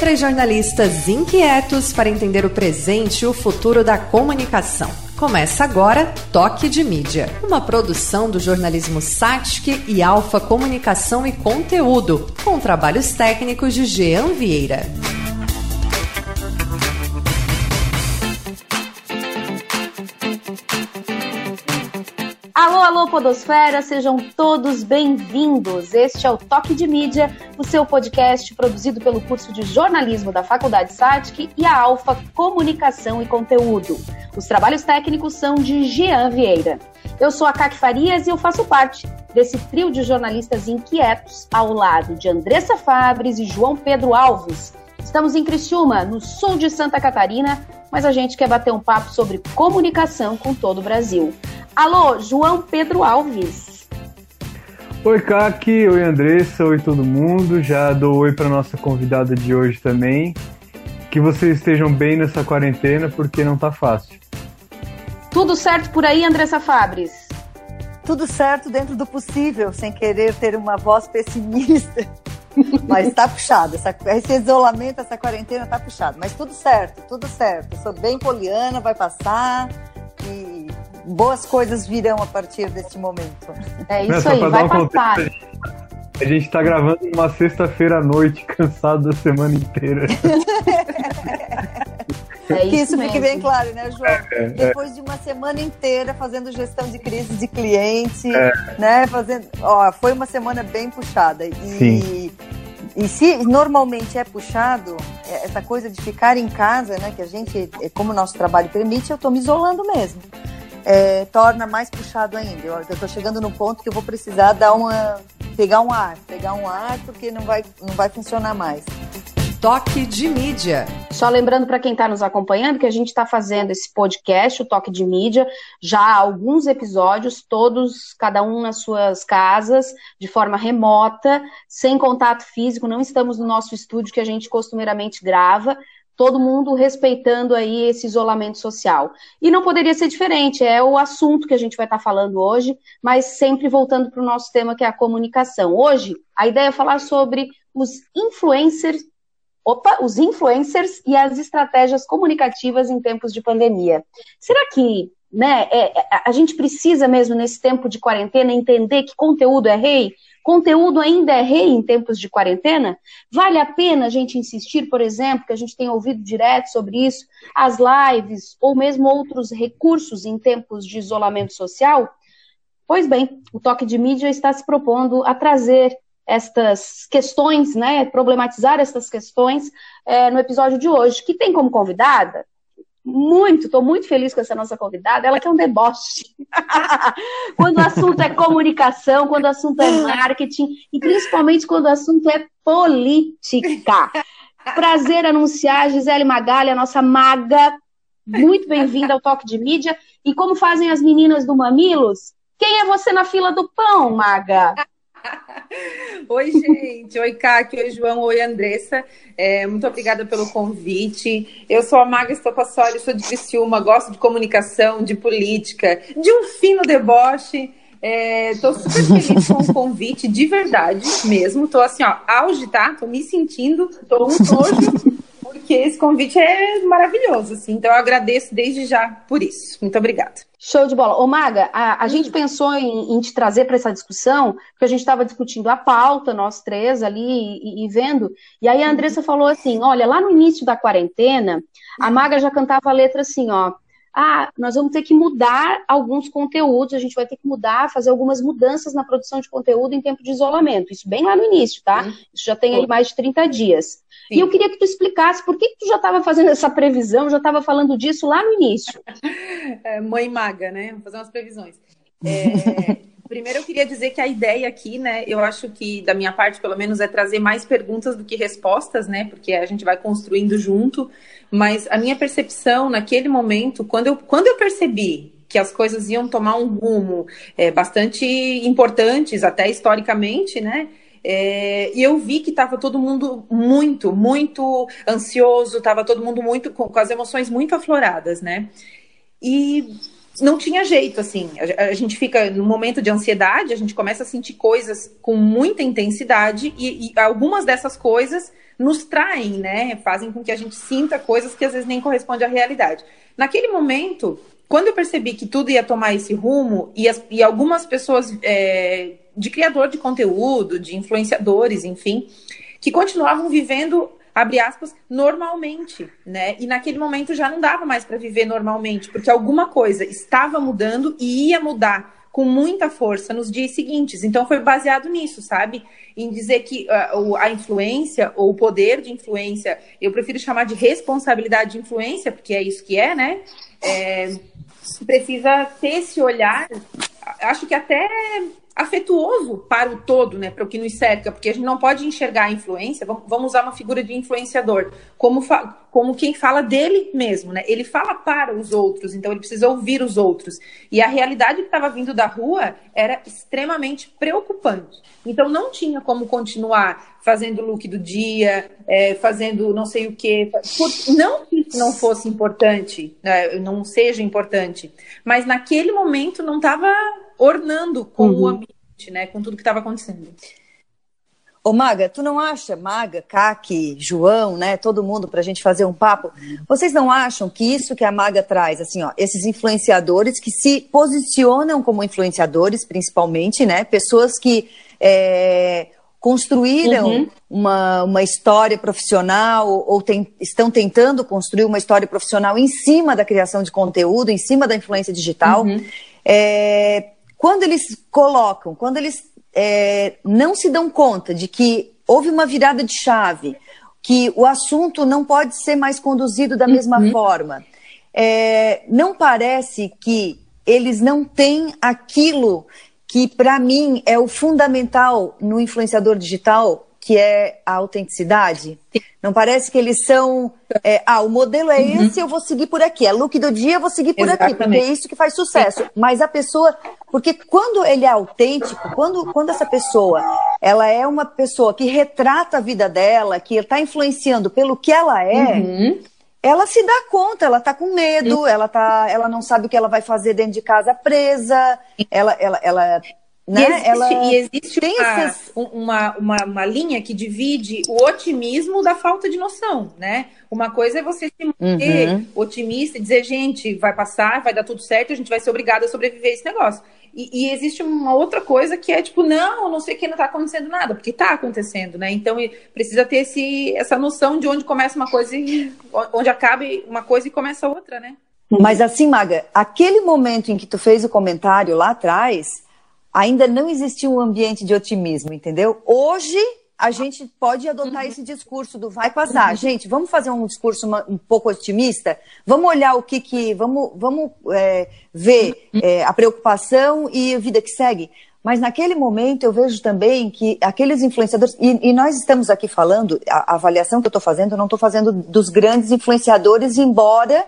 Três jornalistas inquietos para entender o presente e o futuro da comunicação. Começa agora Toque de Mídia, uma produção do jornalismo Satic e Alfa Comunicação e Conteúdo, com trabalhos técnicos de Jean Vieira. Alô, Podosfera, sejam todos bem-vindos. Este é o Toque de Mídia, o seu podcast produzido pelo curso de jornalismo da Faculdade SATIC e a Alfa Comunicação e Conteúdo. Os trabalhos técnicos são de Jean Vieira. Eu sou a Kaki Farias e eu faço parte desse trio de jornalistas inquietos ao lado de Andressa Fabres e João Pedro Alves. Estamos em Criciúma, no sul de Santa Catarina, mas a gente quer bater um papo sobre comunicação com todo o Brasil. Alô, João Pedro Alves. Oi, Kaki, oi, Andressa, oi, todo mundo. Já dou oi para nossa convidada de hoje também. Que vocês estejam bem nessa quarentena, porque não tá fácil. Tudo certo por aí, Andressa Fabres? Tudo certo dentro do possível, sem querer ter uma voz pessimista. Mas tá puxado. Essa, esse isolamento, essa quarentena tá puxado. Mas tudo certo, tudo certo. Eu sou bem poliana, vai passar. E boas coisas virão a partir deste momento. É isso aí, vai um passar. A gente está gravando uma sexta-feira à noite, cansado da semana inteira. É isso que isso mesmo. fique bem claro, né, João? É, é, Depois de uma semana inteira fazendo gestão de crise de cliente, é. né? Fazendo. Ó, foi uma semana bem puxada. E, Sim. e se normalmente é puxado, é, essa coisa de ficar em casa, né? Que a gente, é, como o nosso trabalho permite, eu estou me isolando mesmo é, torna mais puxado ainda. Eu estou chegando no ponto que eu vou precisar dar uma, pegar um ar, pegar um ar porque não vai, não vai funcionar mais. Toque de Mídia. Só lembrando para quem está nos acompanhando que a gente está fazendo esse podcast, o Toque de Mídia, já há alguns episódios, todos, cada um nas suas casas, de forma remota, sem contato físico, não estamos no nosso estúdio que a gente costumeiramente grava, todo mundo respeitando aí esse isolamento social. E não poderia ser diferente, é o assunto que a gente vai estar falando hoje, mas sempre voltando para o nosso tema que é a comunicação. Hoje, a ideia é falar sobre os influencers, opa, os influencers e as estratégias comunicativas em tempos de pandemia. Será que né, é, é a gente precisa mesmo nesse tempo de quarentena entender que conteúdo é rei? Conteúdo ainda é rei em tempos de quarentena? Vale a pena a gente insistir, por exemplo, que a gente tem ouvido direto sobre isso, as lives ou mesmo outros recursos em tempos de isolamento social? Pois bem, o Toque de Mídia está se propondo a trazer estas questões, né, problematizar estas questões é, no episódio de hoje, que tem como convidada muito, estou muito feliz com essa nossa convidada. Ela que é um deboche. quando o assunto é comunicação, quando o assunto é marketing e principalmente quando o assunto é política. Prazer anunciar Gisele Magalha, nossa maga. Muito bem-vinda ao Toque de Mídia. E como fazem as meninas do Mamilos? Quem é você na fila do pão, maga? Oi, gente. Oi, Cáquio. Oi, João. Oi, Andressa. É, muito obrigada pelo convite. Eu sou a Maga Estopassoli, sou de Criciúma, gosto de comunicação, de política, de um fino deboche. Estou é, super feliz com o convite, de verdade mesmo. Estou assim, ó, auge, tá? Tô me sentindo, tô um nojo, porque esse convite é maravilhoso, assim. Então eu agradeço desde já por isso. Muito obrigada. Show de bola. Ô, Maga, a, a gente uhum. pensou em, em, te trazer para essa discussão, porque a gente estava discutindo a pauta, nós três ali, e, e, vendo. E aí a. Andressa falou assim: olha, lá no início da quarentena, a uhum. Maga já cantava a letra assim, ó. Ah, nós vamos ter que mudar alguns conteúdos, a gente vai ter que mudar, fazer algumas mudanças na produção de conteúdo em tempo de isolamento. Isso bem lá no início, tá? Isso já tem aí mais de 30 dias. Sim. E eu queria que tu explicasse por que, que tu já estava fazendo essa previsão, já estava falando disso lá no início. É, mãe maga, né? Vou fazer umas previsões. É, primeiro eu queria dizer que a ideia aqui, né, eu acho que da minha parte, pelo menos, é trazer mais perguntas do que respostas, né? Porque a gente vai construindo junto. Mas a minha percepção naquele momento, quando eu, quando eu percebi que as coisas iam tomar um rumo é, bastante importantes, até historicamente, né? É, e eu vi que estava todo mundo muito, muito ansioso, estava todo mundo muito com, com, as emoções muito afloradas, né? E não tinha jeito, assim. A, a, gente fica no momento de ansiedade, a gente começa a sentir coisas com muita intensidade e, e, algumas dessas coisas nos traem, né? Fazem com que a gente sinta coisas que às vezes nem correspondem à realidade. Naquele momento, quando eu percebi que tudo ia tomar esse rumo e, as, e algumas pessoas é, de criador de conteúdo, de influenciadores, enfim, que continuavam vivendo abre aspas, normalmente, né? E naquele momento já não dava mais para viver normalmente, porque alguma coisa estava mudando e ia mudar com muita força nos dias seguintes. Então foi baseado nisso, sabe? Em dizer que uh, a influência ou o poder de influência, eu prefiro chamar de responsabilidade de influência, porque é isso que é, né? É, precisa ter esse olhar, acho que até afetuoso para o todo, né, para o que nos cerca, porque a gente não pode enxergar a influência, vamos usar uma figura de influenciador, como, como quem fala dele mesmo, né? Ele fala para os outros, então ele precisa ouvir os outros. E a realidade que estava vindo da rua era extremamente preocupante. Então não tinha como continuar fazendo o look do dia, é, fazendo não sei o quê. Não que isso não fosse importante, né, não seja importante, mas naquele momento não estava ornando com uhum. o ambiente, né? Com tudo que estava acontecendo. Ô Maga, tu não acha, Maga, Kaki, João, né, todo mundo para a gente fazer um papo, vocês não acham que isso que a Maga traz, assim, ó, esses influenciadores que se posicionam como influenciadores, principalmente, né, pessoas que é, construíram uhum. uma, uma história profissional ou tem, estão tentando construir uma história profissional em cima da criação de conteúdo, em cima da influência digital, uhum. é, quando eles colocam, quando eles é, não se dão conta de que houve uma virada de chave, que o assunto não pode ser mais conduzido da mesma uhum. forma, é, não parece que eles não têm aquilo que, para mim, é o fundamental no influenciador digital, que é a autenticidade? Não parece que eles são. É, ah, o modelo é uhum. esse, eu vou seguir por aqui. É look do dia, eu vou seguir por Exatamente. aqui, porque é isso que faz sucesso. Mas a pessoa. Porque quando ele é autêntico, quando, quando essa pessoa ela é uma pessoa que retrata a vida dela, que está influenciando pelo que ela é, uhum. ela se dá conta, ela está com medo, ela, tá, ela não sabe o que ela vai fazer dentro de casa presa, ela, ela, ela né? E existe, Ela e existe uma, esses... uma, uma, uma, linha que divide o otimismo da falta de noção, né? Uma coisa é você se manter uhum. otimista e dizer, gente, vai passar, vai dar tudo certo, a gente vai ser obrigado a sobreviver a esse negócio. E, e, existe uma outra coisa que é tipo, não, não sei que não está acontecendo nada, porque está acontecendo, né? Então precisa ter esse, essa noção de onde começa uma coisa e onde acaba uma coisa e começa outra, né? Mas assim, Maga, aquele momento em que tu fez o comentário lá atrás, ainda não existia um ambiente de otimismo, entendeu? Hoje a gente pode adotar esse discurso do vai passar. Gente, vamos fazer um discurso um pouco otimista? Vamos olhar o que que. Vamos, vamos é, ver é, a preocupação e a vida que segue. Mas naquele momento eu vejo também que aqueles influenciadores, e, e nós estamos aqui falando, a, a avaliação que eu estou fazendo, eu não estou fazendo dos grandes influenciadores, embora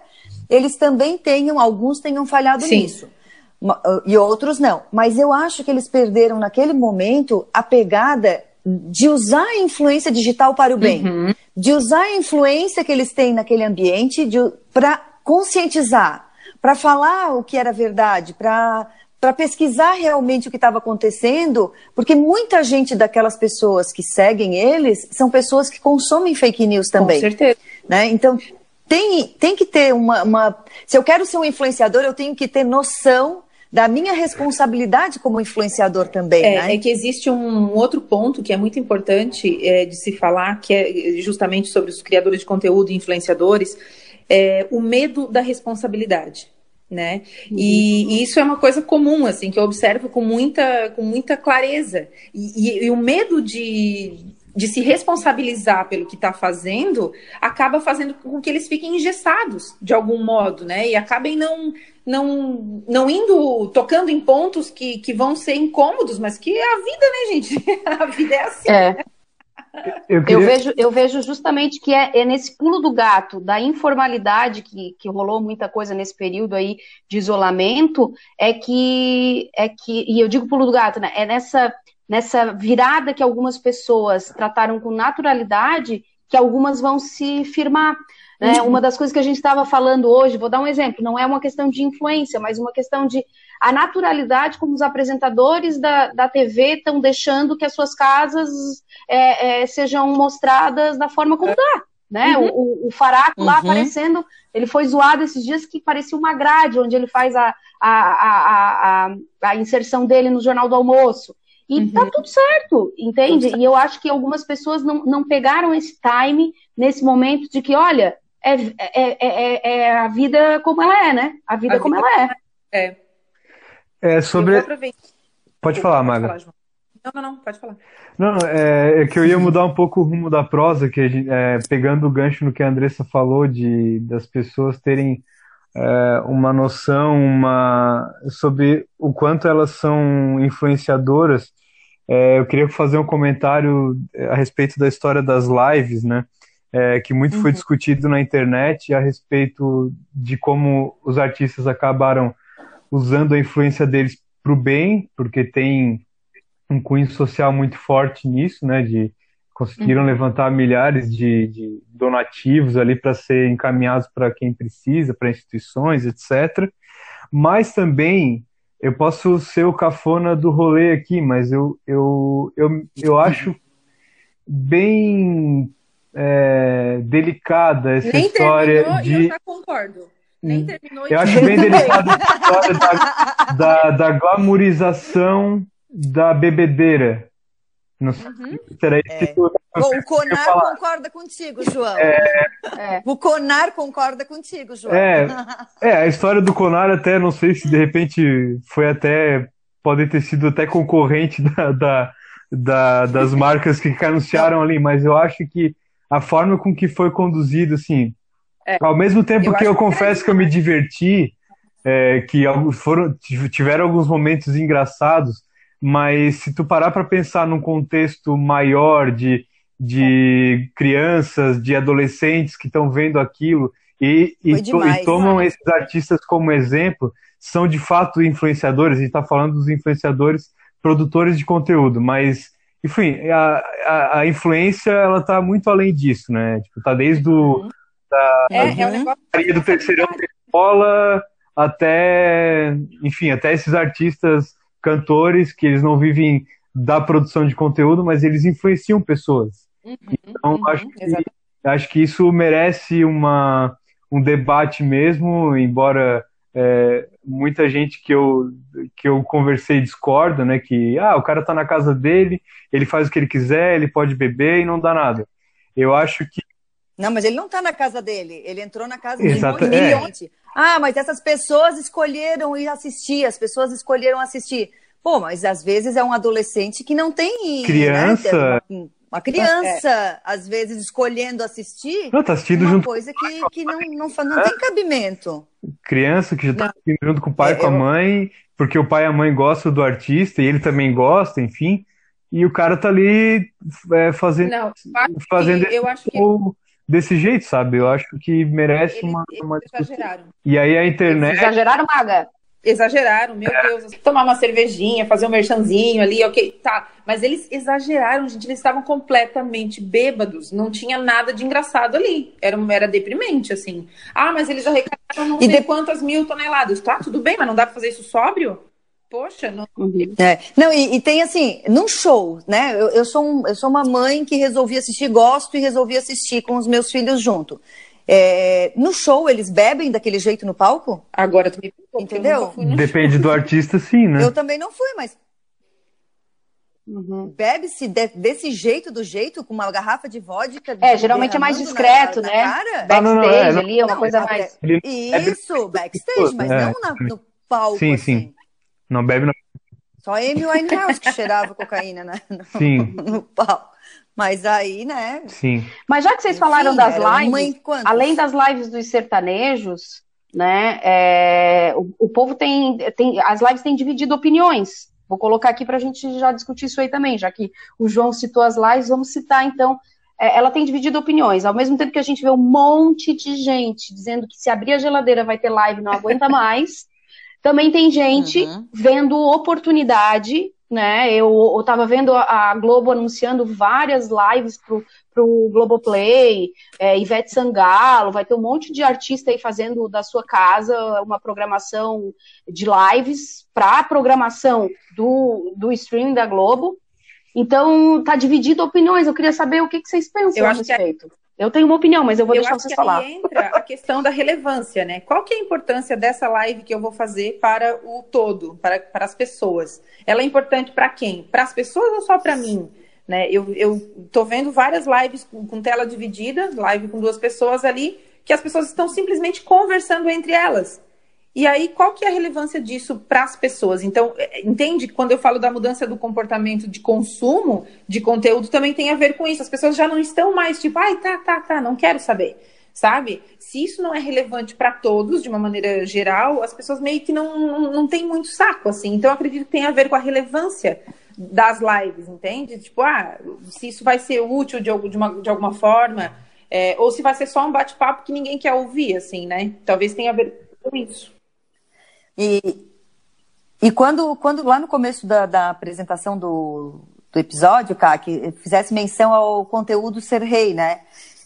eles também tenham, alguns tenham falhado Sim. nisso e outros não. Mas eu acho que eles perderam naquele momento a pegada de usar a influência digital para o bem, uhum. de usar a influência que eles têm naquele ambiente para conscientizar, para falar o que era verdade, para para pesquisar realmente o que estava acontecendo, porque muita gente daquelas pessoas que seguem eles são pessoas que consomem fake news também. Com certeza. Né? Então, tem, tem que ter uma, uma. Se eu quero ser um influenciador, eu tenho que ter noção da minha responsabilidade como influenciador também. É, né? é que existe um outro ponto que é muito importante é, de se falar, que é justamente sobre os criadores de conteúdo e influenciadores, é o medo da responsabilidade. Né? E, e, isso é uma coisa comum, assim, que eu observo com muita, com muita clareza. E, e, e o medo de, de se responsabilizar pelo que está fazendo acaba fazendo com que eles fiquem engessados de algum modo, né? E acabem não não, não indo, tocando em pontos que, que vão ser incômodos, mas que é a vida, né, gente? A vida é assim. É. Né? Eu, queria... eu, vejo, eu vejo justamente que é, é, nesse pulo do gato, da informalidade que, que rolou muita coisa nesse período aí de isolamento, é que, é que, e eu digo pulo do gato, né? É nessa, nessa virada que algumas pessoas trataram com naturalidade que algumas vão se firmar. Né? Uhum. Uma das coisas que a gente estava falando hoje, vou dar um exemplo, não é uma questão de influência, mas uma questão de a naturalidade como os apresentadores da, da TV estão deixando que as suas casas é, é, sejam mostradas da forma como dá. Né? Uhum. O, o, Faraco lá uhum. aparecendo, ele foi zoado esses dias que parecia uma grade, onde ele faz a, a, a, a, a inserção dele no Jornal do Almoço. E uhum. tá tudo certo, entende? Tudo certo. E eu acho que algumas pessoas não, não pegaram esse time nesse momento de que, olha, é, é, é, é a vida como ela é, né? A vida a como vida ela é. É. É sobre. Pode falar, Maga. Falar, não, não, não, pode falar. Não, é, é, que eu ia mudar um pouco o rumo da prosa, que é, pegando o gancho no que a Andressa falou de das pessoas terem é, uma noção uma, sobre o quanto elas são influenciadoras. É, eu queria fazer um comentário a respeito da história das lives, né? É, que muito uhum. foi discutido na internet a respeito de como os artistas acabaram usando a influência deles para o bem, porque tem um cunho social muito forte nisso, né? De conseguiram uhum. levantar milhares de, de donativos ali para ser encaminhados para quem precisa, para instituições, etc. Mas também eu posso ser o cafona do rolê aqui, mas eu, eu, eu, eu acho bem é, delicada essa Nem história de. Eu já concordo. Nem hum. terminou. Eu acho bem delicada essa história da, da, da glamorização da bebedeira. Não sei uhum. será isso é. que tu, Bom, o Conar concorda contigo, João. É... É. O Conar concorda contigo, João. É, é, a história do Conar até, não sei se de repente foi até, pode ter sido até concorrente da, da, da das marcas que anunciaram ali, mas eu acho que a forma com que foi conduzido, assim, é. ao mesmo tempo eu que eu confesso que, que eu me diverti, é, que foram, tiveram alguns momentos engraçados, mas se tu parar para pensar num contexto maior de, de crianças, de adolescentes que estão vendo aquilo e, e, demais, to, e tomam né? esses artistas como exemplo, são de fato influenciadores, a gente está falando dos influenciadores produtores de conteúdo, mas enfim, a, a, a influência ela está muito além disso, né? Tipo, tá desde o uhum. da, é, é um negócio... do terceirão da escola até, enfim, até esses artistas cantores que eles não vivem da produção de conteúdo, mas eles influenciam pessoas. Uhum, então, uhum, acho, que, acho que isso merece uma, um debate mesmo, embora é, muita gente que eu, que eu conversei discorda, né? Que ah, o cara tá na casa dele, ele faz o que ele quiser, ele pode beber e não dá nada. Eu acho que. Não, mas ele não tá na casa dele, ele entrou na casa de um monte é. Ah, mas essas pessoas escolheram ir assistir, as pessoas escolheram assistir. Pô, mas às vezes é um adolescente que não tem. Né, criança. Né, uma criança, é. às vezes, escolhendo assistir. Não, tá assistindo uma junto coisa que, que não, não, não, não tem cabimento. Criança que já tá assistindo junto com o pai e é, com a mãe, porque o pai e a mãe gostam do artista e ele também gosta, enfim. E o cara tá ali é, fazendo. Não, fazendo eu acho que desse jeito, sabe? Eu acho que merece Ele, uma, uma discussão. Exageraram. E aí a internet. Eles exageraram, Maga? Exageraram, meu é. Deus. Tomar uma cervejinha, fazer um merchanzinho ali, ok, tá. Mas eles exageraram, gente. Eles estavam completamente bêbados. Não tinha nada de engraçado ali. Era, era deprimente, assim. Ah, mas eles arrecadaram não e sei de... quantas mil toneladas. Tá, tudo bem, mas não dá pra fazer isso sóbrio? Poxa, não. É. Não, e, e, tem assim, num show, né? Eu, eu, sou um, eu sou uma mãe que resolvi assistir, gosto e resolvi assistir com os meus filhos junto. É, no show, eles bebem daquele jeito no palco? Agora tu me Entendeu? Depende do artista, sim, né? Eu também não fui, mas. Uhum. Bebe-se de, desse jeito, do jeito, com uma garrafa de vodka. É, geralmente é mais discreto, na, né? Na Backstage ah, não, não, é, ali, é uma não, coisa mais. Isso, backstage, mas é. não na, no palco. Sim, assim. sim. Não bebe na. Só Amy Winehouse que cheirava cocaína né? no, Sim. no palco. Mas aí, né? Sim. Mas já que vocês falaram das lives, além das lives dos sertanejos, né? É, o, o, povo tem, tem. As lives têm dividido opiniões. Vou colocar aqui para a gente já discutir isso aí também, já que o João citou as lives, vamos citar então. É, ela tem dividido opiniões. Ao mesmo tempo que a gente vê um monte de gente dizendo que se abrir a geladeira vai ter live, não aguenta mais. Também tem gente uhum. vendo oportunidade né? Eu, eu tava vendo a, Globo anunciando várias lives pro, pro Globoplay, é, Ivete Sangalo, vai ter um monte de artista aí fazendo da sua casa uma programação de lives para a programação do, do streaming da Globo. Então, tá dividido opiniões. Eu queria saber o que, que vocês pensam a respeito. Que... Eu tenho uma opinião, mas eu vou eu deixar vocês falar. Aí entra a questão da relevância, né? Qual que é a importância dessa live que eu vou fazer para o todo, para, para as pessoas? Ela é importante para quem? Para as pessoas ou só para mim? Né? Eu, eu tô vendo várias lives com, com tela dividida, live com duas pessoas ali, que as pessoas estão simplesmente conversando entre elas. E aí, qual que é a relevância disso para as pessoas? Então, é, entende? Quando eu falo da mudança do comportamento de consumo de conteúdo, também tem a ver com isso. As pessoas já não estão mais tipo, ai, tá, tá, tá, não quero saber. Sabe? Se isso não é relevante para todos, de uma maneira geral, as pessoas meio que não, não, não têm muito saco, assim. Então, eu acredito que tem a ver com a relevância das lives, entende? Tipo, ah, se isso vai ser útil de, de, uma, de alguma forma, é, ou se vai ser só um bate-papo que ninguém quer ouvir, assim, né? Talvez tenha a ver com isso. E, e quando, quando lá no começo da, da apresentação do, do episódio, Cá, que fizesse menção ao conteúdo ser rei, né?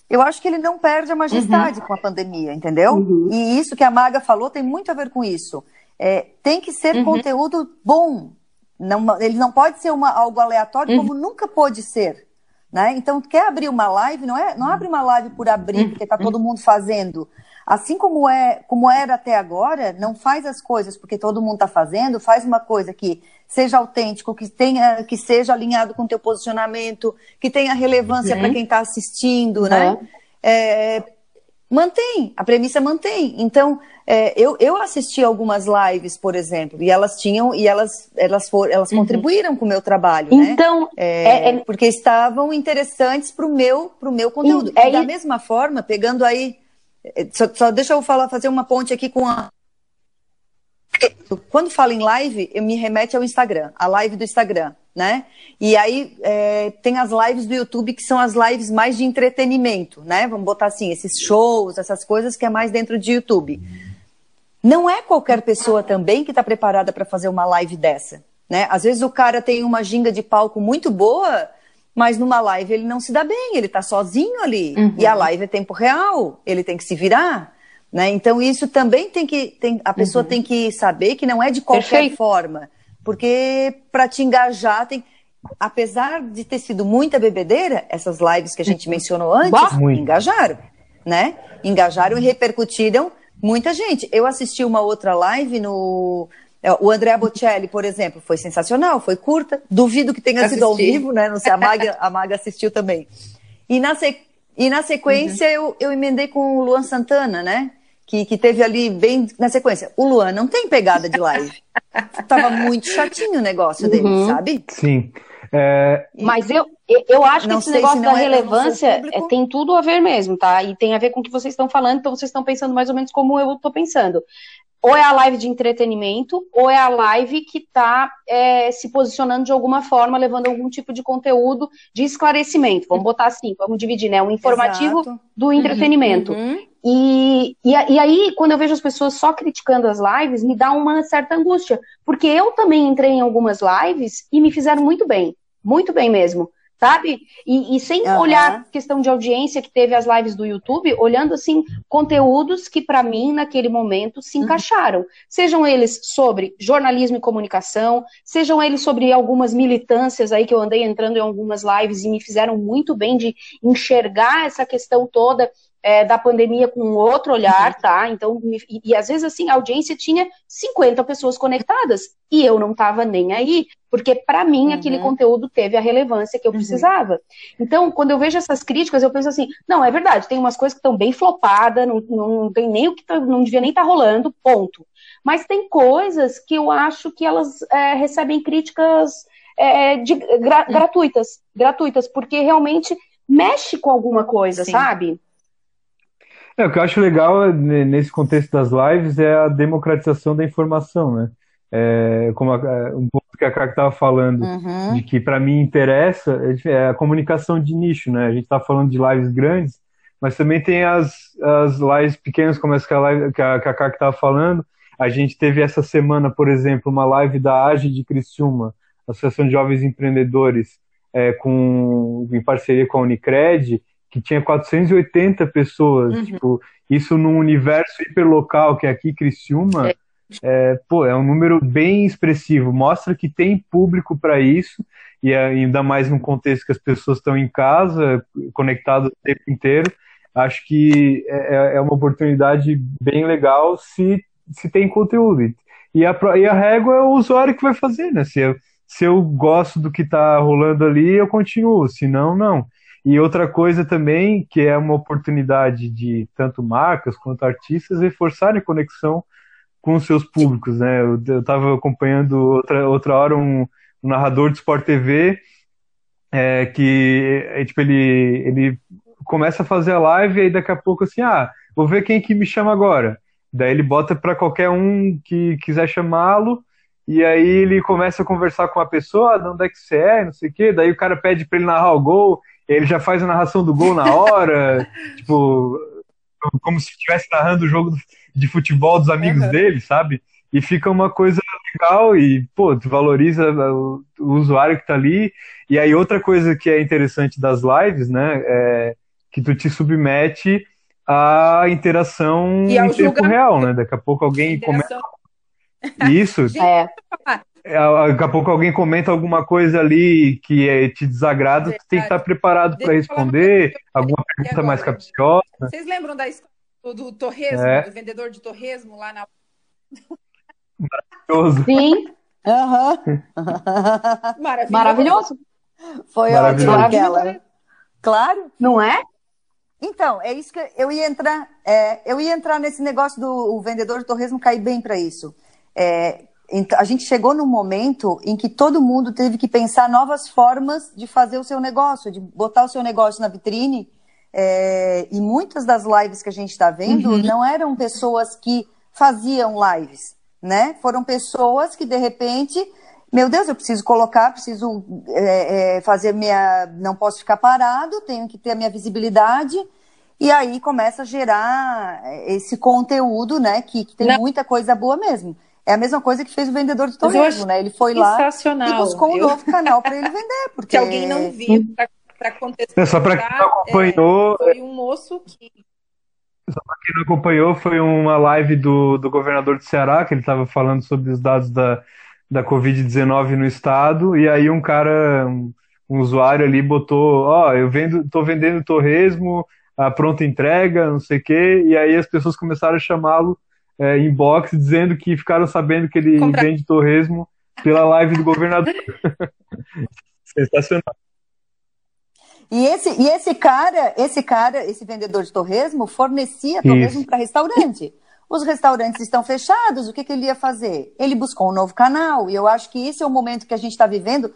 Eu acho que ele não perde a majestade uhum. com a pandemia, entendeu? Uhum. E isso que a Maga falou tem muito a ver com isso. É, tem que ser uhum. conteúdo bom. Não, ele não pode ser uma, algo aleatório, como uhum. nunca pôde ser. Né? Então, quer abrir uma live, não, é, não abre uma live por abrir, porque está todo mundo fazendo. Assim como é, como era até agora, não faz as coisas porque todo mundo está fazendo, faz uma coisa que seja autêntico, que tenha, que seja alinhado com o teu posicionamento, que tenha relevância uhum. para quem está assistindo, uhum. né? É, mantém, a premissa mantém. Então, é, eu, eu assisti algumas lives, por exemplo, e elas tinham, e elas, elas, for, elas uhum. contribuíram com o meu trabalho, né? então, é, é, é, porque estavam interessantes para o meu, pro meu conteúdo. É, da mesma forma, pegando aí só, só deixa eu falar, fazer uma ponte aqui com a. Quando falo em live, eu me remete ao Instagram, a live do Instagram, né? E aí é, tem as lives do YouTube que são as lives mais de entretenimento, né? Vamos botar assim, esses shows, essas coisas que é mais dentro de YouTube. Não é qualquer pessoa também que está preparada para fazer uma live dessa, né? Às vezes o cara tem uma ginga de palco muito boa, mas numa live ele não se dá bem, ele está sozinho ali. Uhum. E a live é tempo real, ele tem que se virar. Né? Então isso também tem que. Tem, a pessoa uhum. tem que saber que não é de qualquer Perfeito. forma. Porque para te engajar tem. Apesar de ter sido muita bebedeira, essas lives que a gente uhum. mencionou antes, bah, engajaram, né? Engajaram e repercutiram muita gente. Eu assisti uma outra live no, o André Bocelli, por exemplo, foi sensacional, foi curta. Duvido que tenha Assisti. sido ao vivo, né? Não sei, a Maga, a Maga assistiu também. E na, se, e na sequência uhum. eu, eu emendei com o Luan Santana, né? Que, que teve ali bem na sequência. O Luan não tem pegada de live. Tava muito chatinho o negócio dele, uhum. sabe? Sim. É... Mas eu, eu acho que esse negócio da é relevância é, tem tudo a ver mesmo, tá? E tem a ver com o que vocês estão falando, então vocês estão pensando mais ou menos como eu estou pensando ou é a live de entretenimento, ou é a live que está é, se posicionando de alguma forma, levando algum tipo de conteúdo de esclarecimento. Vamos botar assim, vamos dividir, né? Um informativo Exato. do entretenimento. Uhum. E, e, e, aí, quando eu vejo as pessoas só criticando as lives, me dá uma certa angústia. Porque eu também entrei em algumas lives e me fizeram muito bem. Muito bem mesmo sabe? E, e sem uhum. olhar questão de audiência que teve as lives do YouTube, olhando assim conteúdos que para mim naquele momento se uhum. encaixaram, uhum. sejam eles sobre jornalismo e comunicação, sejam eles sobre algumas militâncias aí que eu andei entrando em algumas lives e me fizeram muito bem de enxergar essa questão toda é, da pandemia com outro olhar, uhum. tá? Então, e, e, às vezes assim, a audiência tinha 50 pessoas conectadas e eu não estava nem aí, porque para mim uhum. aquele conteúdo teve a relevância que eu uhum. precisava. Então, quando eu vejo essas críticas, eu penso assim, não, é verdade, tem umas coisas que estão bem flopadas, não, não tem nem o que tá, não devia nem estar tá rolando, ponto. Mas tem coisas que eu acho que elas é, recebem críticas é, de, gra, hum. gratuitas, gratuitas, porque realmente mexe com alguma coisa, Sim. sabe? É, o que eu acho legal né, nesse contexto das lives é a democratização da informação, né? É, como a, é, um ponto que a Kaka estava falando, uhum. de que para mim interessa é, é a comunicação de nicho, né? A gente está falando de lives grandes, mas também tem as, as lives pequenas, como essa que a, live, que a, que a estava falando. A gente teve essa semana, por exemplo, uma live da AGE de Criciúma, Associação de Jovens Empreendedores, é, com, em parceria com a Unicred, que tinha 480 pessoas. Uhum. Tipo, isso num universo hiperlocal, que é aqui Criciúma, é. É, pô, é um número bem expressivo. Mostra que tem público para isso, e ainda mais num contexto que as pessoas estão em casa, conectadas o tempo inteiro. Acho que é, é, é uma oportunidade bem legal se, se tem conteúdo. E a, e a régua é o usuário que vai fazer, né? Se eu, se eu gosto do que está rolando ali, eu continuo, se não, não. E outra coisa também, que é uma oportunidade de tanto marcas quanto artistas reforçarem a conexão com seus públicos, né? Eu estava acompanhando outra, outra hora um, um narrador de Sport TV é, que é, tipo, ele, ele começa a fazer a live e aí daqui a pouco assim, ah, vou ver quem que me chama agora. Daí ele bota para qualquer um que quiser chamá-lo e aí ele começa a conversar com a pessoa, ah, de onde é que você é, não sei o quê. Daí o cara pede para ele narrar o gol, ele já faz a narração do gol na hora, tipo, como se estivesse narrando o jogo de futebol dos amigos uhum. dele, sabe? E fica uma coisa legal e, pô, tu valoriza o, o usuário que tá ali. E aí outra coisa que é interessante das lives, né, é que tu te submete à interação em tempo real, né? Daqui a pouco alguém comenta... Isso. é. é. Daqui a pouco alguém comenta alguma coisa ali que é, te desagrada, tu tem que estar preparado para responder, alguma pergunta mais capciosa. Vocês lembram da história do torresmo, é. do vendedor de torresmo lá na. Maravilhoso. Sim. Uhum. Maravilhoso. Maravilhoso. Foi ótimo aquela. Claro. Não é? Então, é isso que eu ia entrar. É, eu ia entrar nesse negócio do vendedor de torresmo cair bem para isso. É, a gente chegou num momento em que todo mundo teve que pensar novas formas de fazer o seu negócio, de botar o seu negócio na vitrine é, e muitas das lives que a gente está vendo uhum. não eram pessoas que faziam lives, né? Foram pessoas que de repente, meu Deus, eu preciso colocar, preciso é, é, fazer minha, não posso ficar parado, tenho que ter a minha visibilidade. E aí começa a gerar esse conteúdo, né? Que, que tem não. muita coisa boa mesmo. É a mesma coisa que fez o vendedor de torresmo, né? Ele foi lá e buscou um eu... novo canal para ele vender. Porque... Se alguém não viu, para contextualizar. É, só para quem não acompanhou. É, foi um moço que. Só para quem não acompanhou, foi uma live do, do governador de Ceará, que ele estava falando sobre os dados da, da Covid-19 no estado, e aí um cara, um, um usuário ali botou, ó, oh, eu vendo, tô vendendo torresmo, a pronta entrega, não sei o quê, e aí as pessoas começaram a chamá-lo é, inbox dizendo que ficaram sabendo que ele Comprar. vende torresmo pela live do governador. Sensacional. E esse, e esse cara, esse cara, esse vendedor de torresmo, fornecia torresmo para restaurante. Os restaurantes estão fechados, o que, que, ele ia fazer? Ele buscou um novo canal, e eu acho que esse é o momento que a gente está vivendo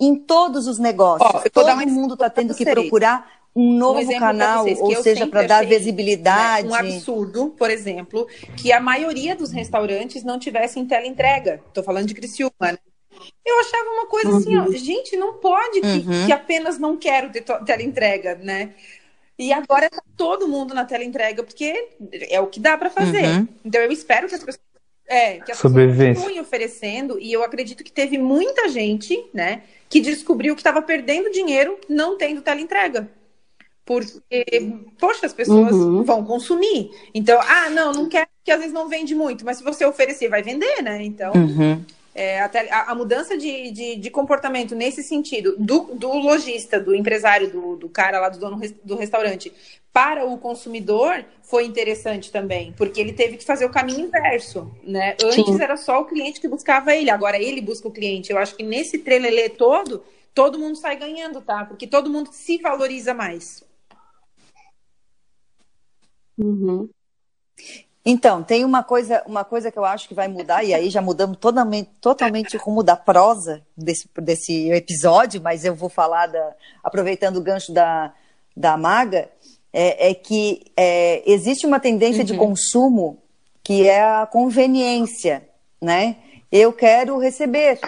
em todos os negócios. Oh, Todo mundo está tendo que procurar um novo um canal, vocês, ou seja, para dar visibilidade. Né, um absurdo, por exemplo, que a maioria dos restaurantes não tivessem tela entrega. Estou falando de Criciúma, né? Eu achava uma coisa uhum. assim, ó, uhum. gente, não pode que, uhum. que apenas não quero ter tela entrega, né? E agora tá todo mundo na tela entrega, porque é o que dá para fazer. Uhum. Então eu espero que as pessoas, é, que as pessoas continuem oferecendo, e eu acredito que teve muita gente, né, que descobriu que estava perdendo dinheiro não tendo tela entrega. Porque, poxa, as pessoas uhum. vão consumir. Então, ah, não, não quero, que às vezes não vende muito, mas se você oferecer, vai vender, né? Então. Uhum. É, a, a, mudança de, de, de, comportamento nesse sentido, do, do lojista, do empresário, do, do, cara lá do dono do restaurante, para o consumidor, foi interessante também, porque ele teve que fazer o caminho inverso, né? Antes Sim. era só o cliente que buscava ele, agora ele busca o cliente. Eu acho que nesse trelelê todo, todo mundo sai ganhando, tá? Porque todo mundo se valoriza mais. Uhum. Então, tem uma coisa, uma coisa que eu acho que vai mudar, e aí já mudamos totalmente, totalmente o rumo da prosa desse, desse episódio, mas eu vou falar, da, aproveitando o gancho da, da Maga, é, é que é, existe uma tendência uhum. de consumo que é a conveniência, né? Eu quero receber.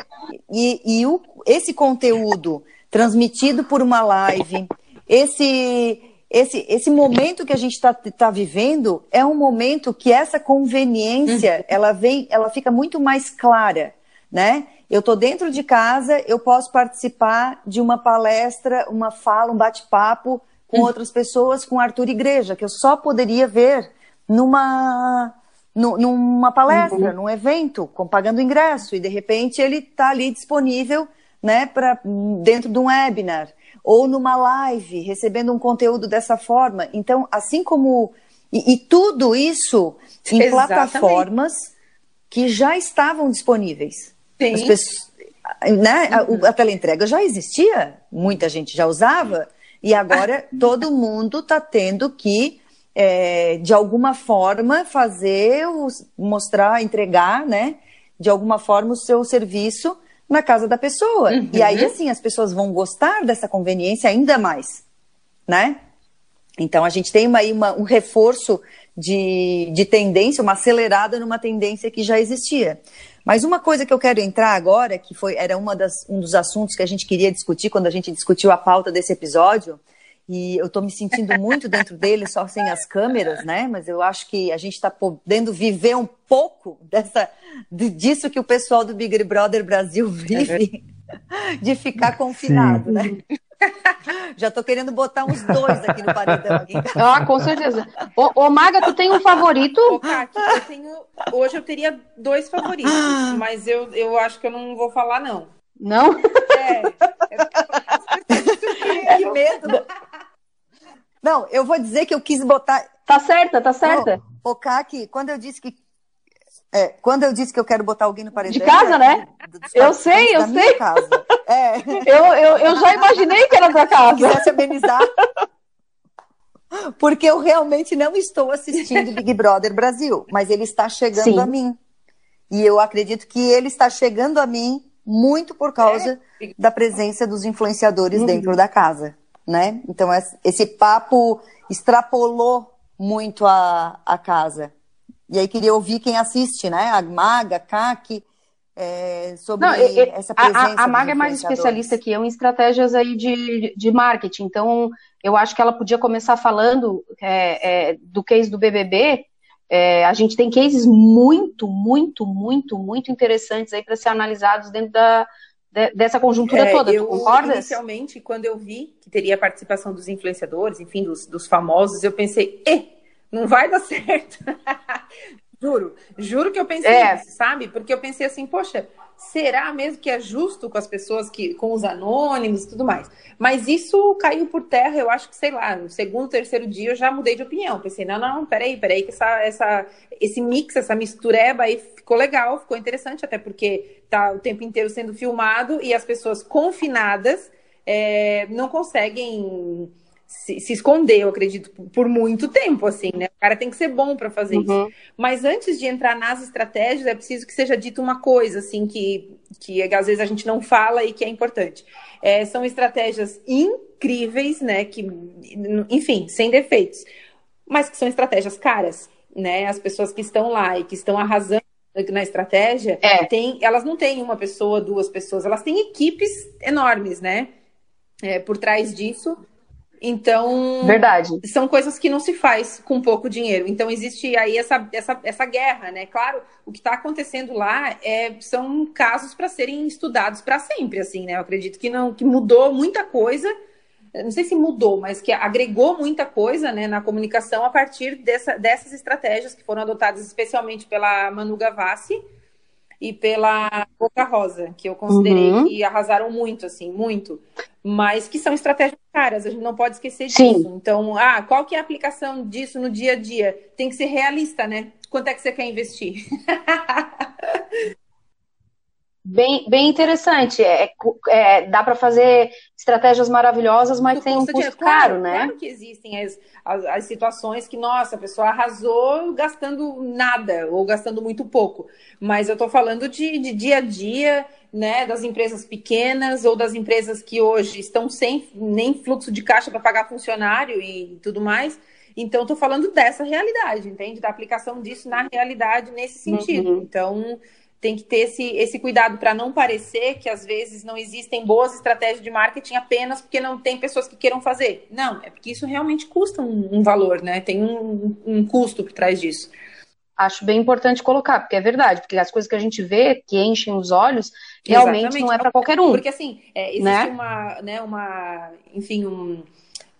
E, e o, esse conteúdo transmitido por uma live, esse esse, esse momento que a gente está tá vivendo é um momento que essa conveniência uhum. ela vem, ela fica muito mais clara. né? Eu estou dentro de casa, eu posso participar de uma palestra, uma fala, um bate-papo com uhum. outras pessoas, com Arthur Igreja, que eu só poderia ver numa numa palestra, uhum. num evento, com, pagando ingresso, e de repente ele está ali disponível né, pra, dentro de um webinar, ou numa live, recebendo um conteúdo dessa forma. Então, assim como. E, e tudo isso em Exatamente. plataformas que já estavam disponíveis. Sim. As pessoas, né, uhum. a, a teleentrega já existia, muita gente já usava, e agora todo mundo está tendo que é, de alguma forma fazer, mostrar, entregar, né? De alguma forma o seu serviço na casa da pessoa. Uhum. E aí, assim, as pessoas vão gostar dessa conveniência ainda mais, né? Então, a gente tem uma, uma, um reforço de, de tendência, uma acelerada numa tendência que já existia. Mas uma coisa que eu quero entrar agora, que foi era uma das, um dos assuntos que a gente queria discutir quando a gente discutiu a pauta desse episódio, e eu estou me sentindo muito dentro dele, só sem as câmeras, né? Mas eu acho que a gente está podendo viver um pouco dessa, disso que o pessoal do Big Brother Brasil vive, de ficar confinado, Sim. né? Já estou querendo botar uns dois aqui no paredão. Aqui. Ah, com certeza. Ô, ô, Maga, tu tem um favorito? Ô, Kaki, eu tenho... Hoje eu teria dois favoritos, mas eu, eu acho que eu não vou falar, não. Não? É. é que medo. Não, eu vou dizer que eu quis botar. Tá certa, tá certa. Ô, ô Kaki, quando eu disse que. É, quando eu disse que eu quero botar alguém no paredão. De casa, né? eu sei, eu sei. Casa. É. Eu, eu, eu já imaginei que era da casa. Se quisesse amenizar. Porque eu realmente não estou assistindo Big Brother Brasil, mas ele está chegando Sim. a mim. E eu acredito que ele está chegando a mim muito por causa é. da presença dos influenciadores uhum. dentro da casa né? Então esse papo extrapolou muito a, a casa. E aí queria ouvir quem assiste, né? A Maga, Kaki, é, sobre Não, essa presença. A, a Maga é mais especialista que eu em estratégias aí de, de marketing. Então, eu acho que ela podia começar falando é, é, do case do BBB. É, a gente tem cases muito, muito, muito, muito interessantes aí para ser analisados dentro da, de, dessa conjuntura é, toda, eu, tu concordas? Inicialmente, quando eu vi que teria a participação dos influenciadores, enfim, dos, dos famosos, eu pensei, eh, não vai dar certo. juro, juro que eu pensei é. isso, sabe? Porque eu pensei assim, poxa, será mesmo que é justo com as pessoas que, com os anônimos e tudo mais? Mas isso caiu por terra, eu acho que, sei lá, no segundo, terceiro dia eu já mudei de opinião. Pensei, não, não, peraí, peraí, que essa, essa, esse mix, essa mistureba aí ficou legal, ficou interessante, até porque tá o tempo inteiro sendo filmado e as pessoas confinadas é, não conseguem se, se, esconder, eu acredito, por muito tempo, assim, né? O cara tem que ser bom para fazer uhum. isso. Mas antes de entrar nas estratégias, é preciso que seja dito uma coisa, assim, que, que às vezes a gente não fala e que é importante. É, são estratégias incríveis, né? Que, enfim, sem defeitos. Mas que são estratégias caras, né? As pessoas que estão lá e que estão arrasando na estratégia, é. tem, elas não têm uma pessoa, duas pessoas, elas têm equipes enormes, né? É, por trás disso. Então, verdade. São coisas que não se faz com pouco dinheiro. Então existe aí essa, essa, essa guerra, né? Claro, o que está acontecendo lá é, são casos para serem estudados para sempre, assim, né? Eu acredito que não que mudou muita coisa. Não sei se mudou, mas que agregou muita coisa né, na comunicação a partir dessa, dessas estratégias que foram adotadas especialmente pela Manu Gavassi e pela Boca Rosa, que eu considerei uhum. que arrasaram muito, assim, muito mas que são estratégias caras, a gente não pode esquecer disso. Sim. Então, ah, qual que é a aplicação disso no dia a dia? Tem que ser realista, né? Quanto é que você quer investir? Bem, bem interessante. É, é dá para fazer estratégias maravilhosas, mas tem um custo caro, né? Claro que existem as, as, as, situações que, nossa, a pessoa arrasou gastando nada ou gastando muito pouco. Mas eu estou falando de, de dia a dia, né, das empresas pequenas ou das empresas que hoje estão sem nem fluxo de caixa para pagar funcionário e tudo mais. Então, estou falando dessa realidade, entende? Da aplicação disso na realidade nesse sentido. Uhum. Então, tem que ter esse, esse cuidado para não parecer que às vezes não existem boas estratégias de marketing apenas porque não tem pessoas que queiram fazer. Não, é porque isso realmente custa um, um valor, né? Tem um, um, custo por trás disso. Acho bem importante colocar, porque é verdade, porque as coisas que a gente vê que enchem os olhos realmente Exatamente. não é para qualquer um. Porque assim, é, existe né? uma, né, uma, enfim, um,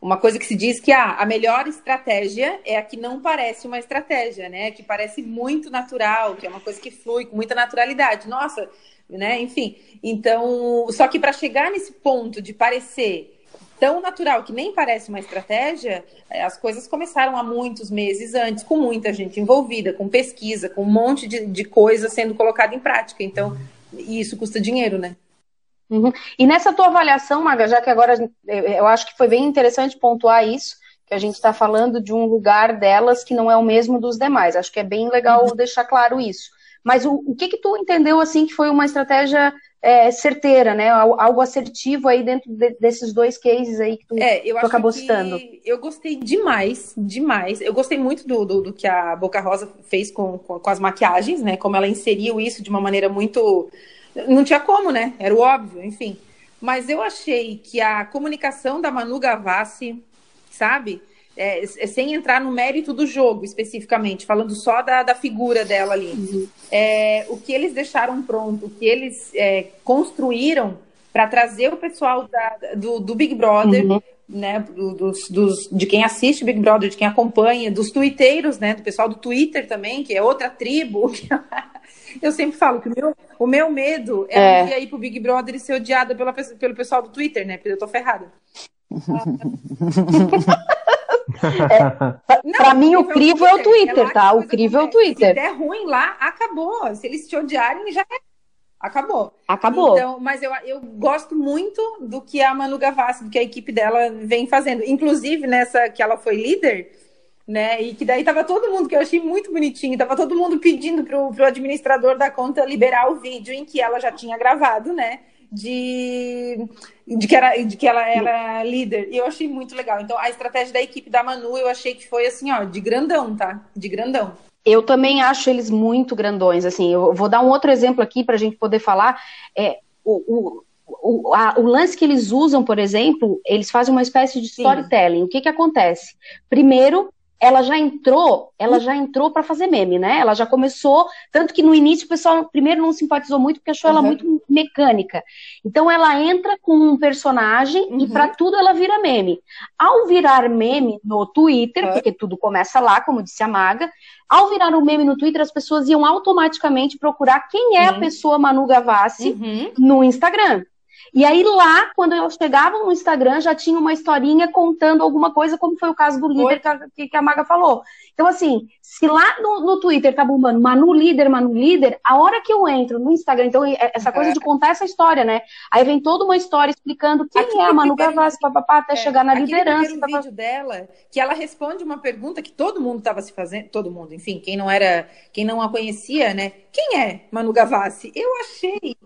uma coisa que se diz que ah, a melhor estratégia é a que não parece uma estratégia, né? Que parece muito natural, que é uma coisa que flui com muita naturalidade. Nossa, né? Enfim, então, só que para chegar nesse ponto de parecer tão natural que nem parece uma estratégia, é, as coisas começaram há muitos meses antes, com muita gente envolvida, com pesquisa, com um monte de, de coisa sendo colocada em prática. Então, isso custa dinheiro, né? Uhum. E nessa tua avaliação, Maga, já que agora eu acho que foi bem interessante pontuar isso, que a gente está falando de um lugar delas que não é o mesmo dos demais. Acho que é bem legal uhum. deixar claro isso. Mas o, o que que tu entendeu assim que foi uma estratégia é, certeira, né? Algo assertivo aí dentro de, desses dois cases aí que tu, é, eu tu acabou citando. Eu gostei demais, demais. Eu gostei muito do, do, do que a Boca Rosa fez com, com, com, as maquiagens, né? Como ela inseriu isso de uma maneira muito. Não tinha como, né? Era o óbvio, enfim. Mas eu achei que a comunicação da Manu Gavassi, sabe? É, é, sem entrar no mérito do jogo especificamente, falando só da, da figura dela ali. Uhum. É, o que eles deixaram pronto, o que eles é, construíram para trazer o pessoal da, do, do, Big Brother, uhum. né, dos, dos, de quem assiste Big Brother, de quem acompanha, dos twitteiros, né, do pessoal do Twitter também, que é outra tribo. Eu sempre falo que o meu, o meu medo é, é. um dia ir pro Big Brother e ser odiada pela, pelo pessoal do Twitter, né? Porque eu tô ferrada. É, para mim, o crivo é o Twitter, tá? O crivo é o Twitter. Se der ruim lá, acabou. Se eles te odiarem, já é. Acabou. Acabou. Então, mas eu, eu gosto muito do que a Manu Gavassi, do que a equipe dela vem fazendo. Inclusive, nessa que ela foi líder, né? E que daí tava todo mundo, que eu achei muito bonitinho, tava todo mundo pedindo pro, pro administrador da conta liberar o vídeo em que ela já tinha gravado, né? de, de, que, era, de que ela era líder. E eu achei muito legal. Então, a estratégia da equipe da Manu, eu achei que foi assim, ó, de grandão, tá? De grandão. Eu também acho eles muito grandões. Assim, eu vou dar um outro exemplo aqui para a gente poder falar. É, o, o, o, a, o, lance que eles usam, por exemplo, eles fazem uma espécie de storytelling. Sim. O que, que acontece? Primeiro, ela já entrou, ela já entrou para fazer meme, né? Ela já começou, tanto que no início o pessoal primeiro não simpatizou muito porque achou uhum. ela muito mecânica. Então ela entra com um personagem uhum. e para tudo ela vira meme. Ao virar meme no Twitter, uhum. porque tudo começa lá, como disse a Maga, ao virar um meme no Twitter, as pessoas iam automaticamente procurar quem é a pessoa Manu Gavassi uhum. no Instagram. E aí lá, quando elas chegavam no Instagram, já tinha uma historinha contando alguma coisa, como foi o caso do líder que, que a, Maga falou. Então, assim, se lá no, no Twitter tá bombando Manu líder, Manu líder, a hora que eu entro no Instagram, então é, essa coisa de contar essa história, né? Aí vem toda uma história explicando quem Aqui é a Manu Gavassi, papapá, até é, chegar na liderança. Aquele vídeo dela, que ela responde uma pergunta que todo mundo estava se fazendo, todo mundo, enfim, quem não era, quem não a conhecia, né? Quem é Manu Gavassi? Eu achei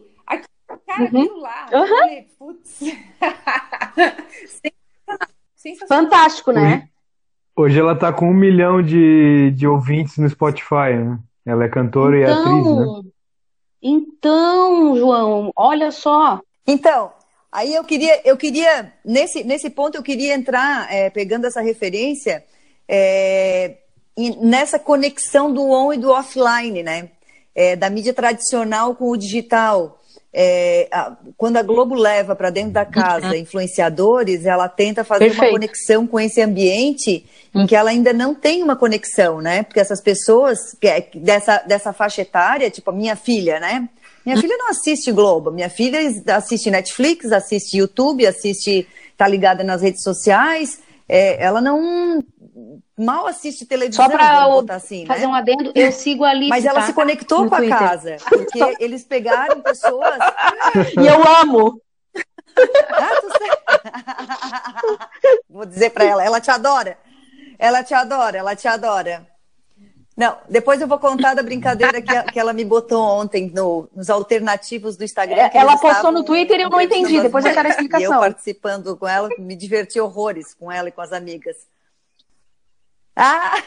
Cara, uhum. lá. Uhum. Falei, putz. Fantástico, né? Hoje ela tá com um milhão de, de ouvintes no Spotify, né? Ela é cantora então, e atriz, né? Então, João, olha só. Então, aí eu queria, eu queria nesse, nesse ponto eu queria entrar é, pegando essa referência é, nessa conexão do on e do offline, né? É, da mídia tradicional com o digital. É, a, quando a Globo leva para dentro da casa influenciadores, ela tenta fazer Perfeito. uma conexão com esse ambiente em que ela ainda não tem uma conexão, né? Porque essas pessoas é, dessa, dessa faixa etária, tipo a minha filha, né? Minha filha não assiste Globo, minha filha assiste Netflix, assiste YouTube, assiste, tá ligada nas redes sociais. É, ela não mal assiste televisão. Só para assim, fazer né? um adendo, eu sigo ali. Mas ela tá? se conectou no com Twitter. a casa, porque eles pegaram pessoas. e eu amo. Ah, Vou dizer para ela, ela te adora. Ela te adora, ela te adora. Não, depois eu vou contar da brincadeira que, que ela me botou ontem no, nos alternativos do Instagram. Ela postou no Twitter e eu não entendi. Depois eu quero a explicação. Eu participando com ela, me diverti horrores com ela e com as amigas. Ah!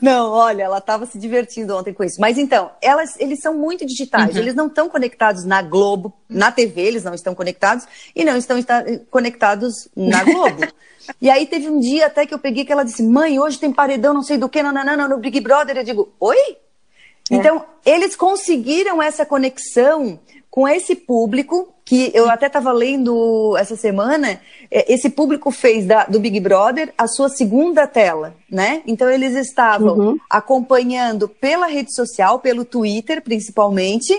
Não, olha, ela estava se divertindo ontem com isso. Mas então, elas, eles são muito digitais. Uhum. Eles não estão conectados na Globo, na TV, eles não estão conectados e não estão está, conectados na Globo. e aí teve um dia até que eu peguei que ela disse: "Mãe, hoje tem paredão, não sei do que, não, não, não, no Big Brother". Eu digo: "Oi?" É. Então, eles conseguiram essa conexão com esse público que eu até estava lendo essa semana, é, esse público fez da, do Big Brother a sua segunda tela, né? Então eles estavam uhum. acompanhando pela rede social, pelo Twitter principalmente,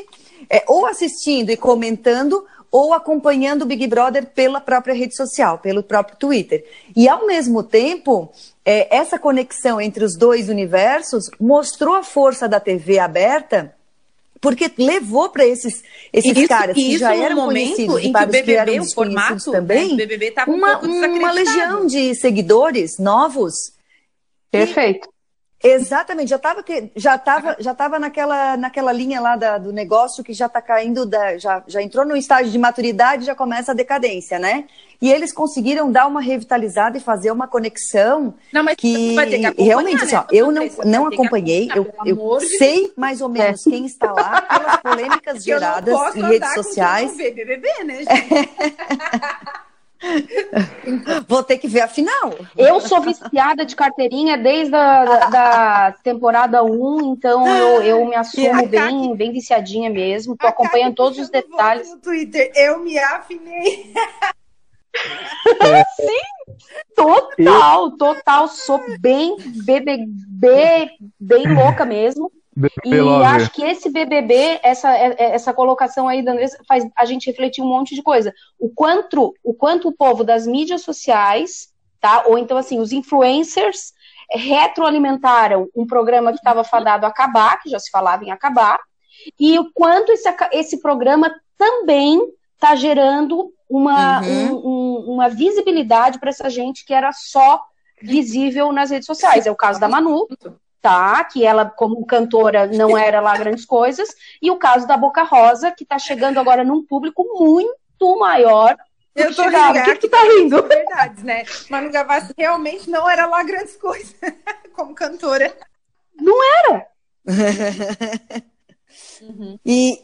é, ou assistindo e comentando, ou acompanhando o Big Brother pela própria rede social, pelo próprio Twitter. E ao mesmo tempo, é, essa conexão entre os dois universos mostrou a força da TV aberta porque levou para esses, esses isso, caras que já eram conhecidos e para os que eram desconhecidos também, né, tá uma, um uma legião de seguidores novos. Perfeito. Exatamente, já estava já tava, já tava naquela, naquela linha lá da, do negócio que já está caindo, da, já, já entrou no estágio de maturidade, já começa a decadência, né? E eles conseguiram dar uma revitalizada e fazer uma conexão não, mas que, vai ter que realmente, né? assim, ó, eu não, não acompanhei, eu, eu sei mais ou menos é. quem está lá pelas polêmicas geradas em redes sociais. Ver BBB, né, gente? Vou ter que ver a final. Eu sou viciada de carteirinha desde a da, temporada 1, então eu, eu me assumo bem, bem viciadinha mesmo. Tô acompanhando todos os detalhes. No Twitter, eu me afinei. Sim, total, total. Sou bem BBB, bem louca mesmo. E acho que esse BBB, essa, é, é, essa colocação aí da Andressa, faz a gente refletir um monte de coisa. O quanto, o quanto o povo das mídias sociais, tá? Ou então, assim, os influencers retroalimentaram um programa que estava fadado a acabar, que já se falava em acabar, e o quanto esse, esse programa também está gerando uma, uhum. um, um, uma visibilidade para essa gente que era só visível nas redes sociais. É o caso da Manu, tá? Que ela, como cantora, não era lá grandes coisas, e o caso da Boca Rosa, que está chegando agora num público muito maior. Eu tô rindo, que, que tá rindo? Verdade, né? Manu Gavassi realmente não era lá grandes coisas como cantora. Não era. uhum. E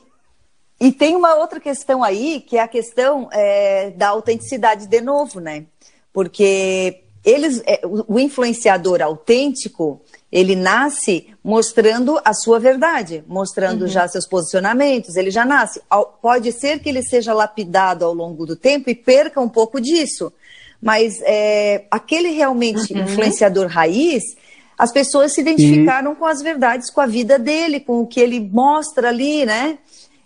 e tem uma outra questão aí, que é a questão é, da autenticidade de novo, né? Porque eles, é, o influenciador autêntico, ele nasce mostrando a sua verdade, mostrando uhum. já seus posicionamentos, ele já nasce. Pode ser que ele seja lapidado ao longo do tempo e perca um pouco disso, mas é, aquele realmente uhum. influenciador raiz, as pessoas se identificaram e... com as verdades, com a vida dele, com o que ele mostra ali, né?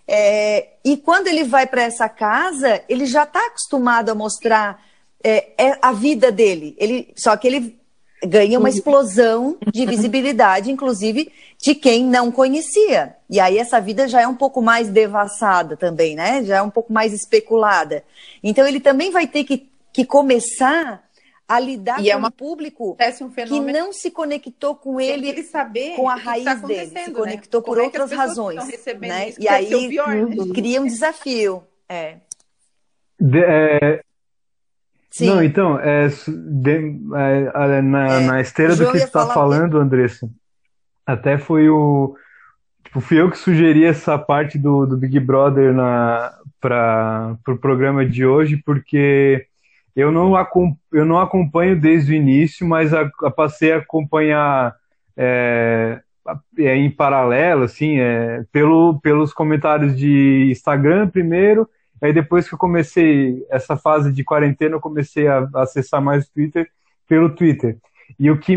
É, e quando ele vai para essa casa, ele já está acostumado a mostrar é, é, a vida dele. Ele, só que ele ganha uma explosão de visibilidade, inclusive de quem não conhecia. E aí essa vida já é um pouco mais devassada também, né? Já é um pouco mais especulada. Então ele também vai ter que, que começar a lidar e é com é uma, um público um que não se conectou com ele, ele saber com a raiz tá dele, se né? conectou né? por outras razões, né? E aí pior, né? cria um desafio. É. De, é... Não, então, é, de, é, na, na esteira do que você está falando, Andressa, até foi o. Tipo, fui eu que sugeri essa parte do, do Big Brother para o pro programa de hoje, porque eu não, eu não acompanho desde o início, mas a, a passei a acompanhar é, é, em paralelo, assim, é, pelo, pelos comentários de Instagram primeiro, aí depois que eu comecei essa fase de quarentena, eu comecei a, acessar mais o Twitter pelo Twitter. E o que,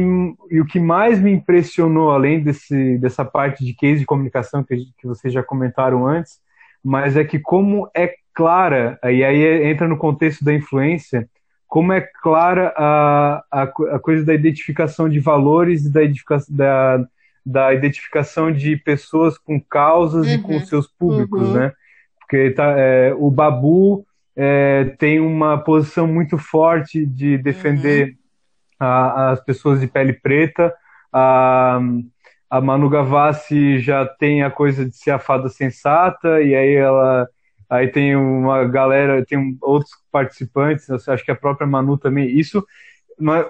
e o que mais me impressionou, além desse, dessa parte de case de comunicação que, que vocês já comentaram antes, mas é que como é clara, e aí entra no contexto da influência, como é clara a, a, a coisa da identificação de valores e da, da, da identificação de pessoas com causas uhum. e com uhum. seus públicos, uhum. né? Porque tá, é, o Babu é, tem uma posição muito forte de defender uhum. a, as pessoas de pele preta, a, a Manu Gavassi já tem a coisa de ser a fada sensata, e aí ela. Aí tem uma galera, tem outros participantes, acho que a própria Manu também. Isso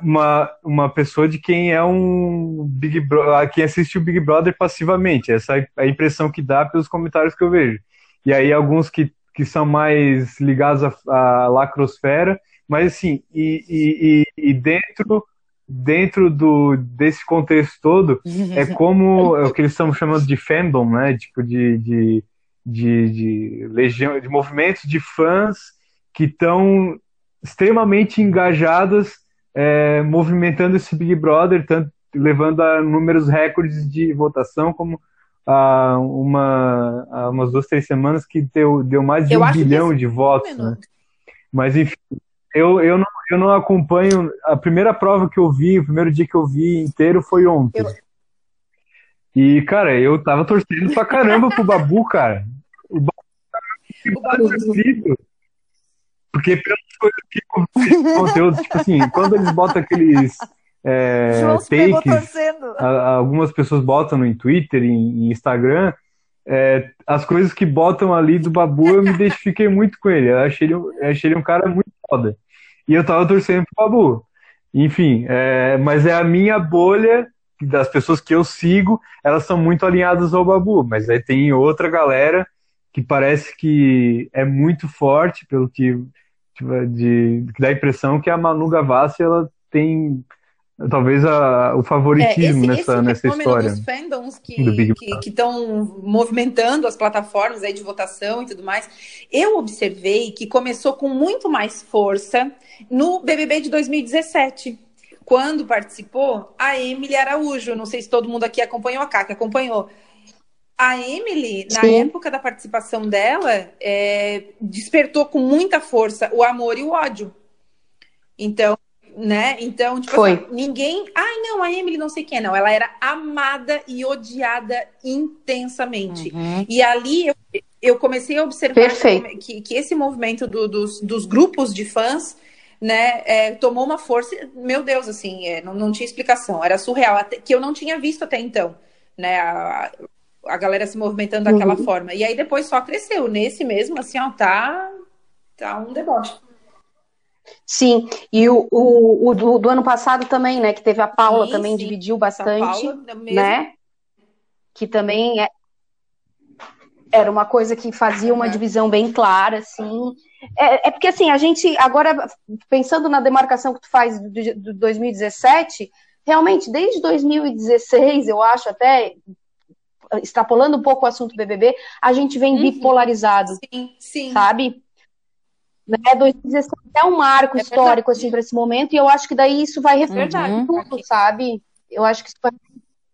uma, uma, pessoa de quem é um Big Brother, quem assiste o Big Brother passivamente. Essa é a impressão que dá pelos comentários que eu vejo. E aí alguns que, que são mais ligados à, à lacrosfera, mas assim, e, e, e, dentro dentro do, desse contexto todo, é como é o que eles estão chamando de fandom, né? Tipo, de, de, de, de legião, de movimentos de fãs que estão extremamente engajadas é, movimentando esse Big Brother, tanto levando a números recordes de votação, como há uma, há umas duas, três semanas que deu, deu mais de eu um bilhão de votos. Né? Mas enfim, eu, eu, não, eu não acompanho. A primeira prova que eu vi, o primeiro dia que eu vi inteiro foi ontem. Eu... E, cara, eu tava torcendo pra caramba pro Babu, cara. O Babu, o Babu. Porque pelas coisas que eu conteúdo, tipo assim, quando eles botam aqueles é, takes, a, algumas pessoas botam no Twitter, em, em Instagram, é, as coisas que botam ali do Babu, eu me identifiquei muito com ele. Eu achei ele, eu achei ele um cara muito foda. E eu tava torcendo pro Babu. Enfim, é, mas é a minha bolha das pessoas que eu sigo, elas são muito alinhadas ao Babu, mas aí tem outra galera que parece que é muito forte, pelo que tipo, de, que dá a impressão que a Manu Gavassi ela tem talvez a, o favoritismo é, esse, nessa, esse nessa história. Dos fandoms que estão movimentando as plataformas aí de votação e tudo mais, eu observei que começou com muito mais força no BBB de 2017. Quando participou a Emily Araújo, não sei se todo mundo aqui acompanhou, a Kaka acompanhou a Emily, na Sim. época da participação dela, é, despertou com muita força o amor e o ódio. Então, né? Então, tipo, Foi. Assim, ninguém. Ai, não, a Emily não sei quem é, não. Ela era amada e odiada intensamente. Uhum. E ali eu, eu, comecei a observar que, que, esse movimento do, dos, dos grupos de fãs. Né, é, tomou uma força, meu Deus, assim, é, não, não tinha explicação, era surreal, até, que eu não tinha visto até então, né, a, a galera se movimentando daquela uhum. forma. E aí depois só cresceu. Nesse mesmo, assim, ó, tá, tá um deboche. Sim, e o, o, o do, do, ano passado também, né? Que teve a Paula sim, também sim. dividiu bastante, Paula, né? Que também é, era uma coisa que fazia uma divisão bem clara, assim. É, é, porque assim, a gente agora pensando na demarcação que tu faz do, do 2017, realmente desde 2016, eu acho até extrapolando um pouco o assunto BBB, a gente vem uhum. bipolarizado, sim, sim. sabe? Né? 2016 é um marco é histórico assim para esse momento e eu acho que daí isso vai refletir uhum. tudo, sabe? Eu acho que isso vai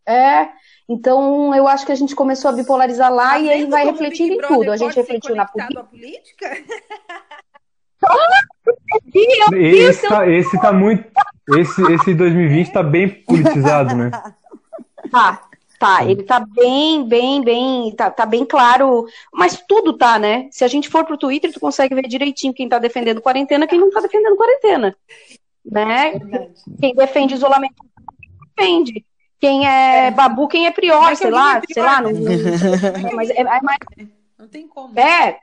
é, então eu acho que a gente começou a bipolarizar lá tá e aí vai refletir em tudo. A gente refletiu na política. política? esse, tá, esse tá muito. Esse, esse 2020 tá bem politizado, né? Tá, Tá, ele tá bem, bem, bem, tá, tá bem claro, mas tudo tá, né? Se a gente for pro Twitter, tu consegue ver direitinho quem tá defendendo quarentena, quem não tá defendendo quarentena, né? É quem defende isolamento, defende. Quem é, é. babu, quem é prior, sei lá, sei lá, não, não, mas é, é mais... Não tem como. É,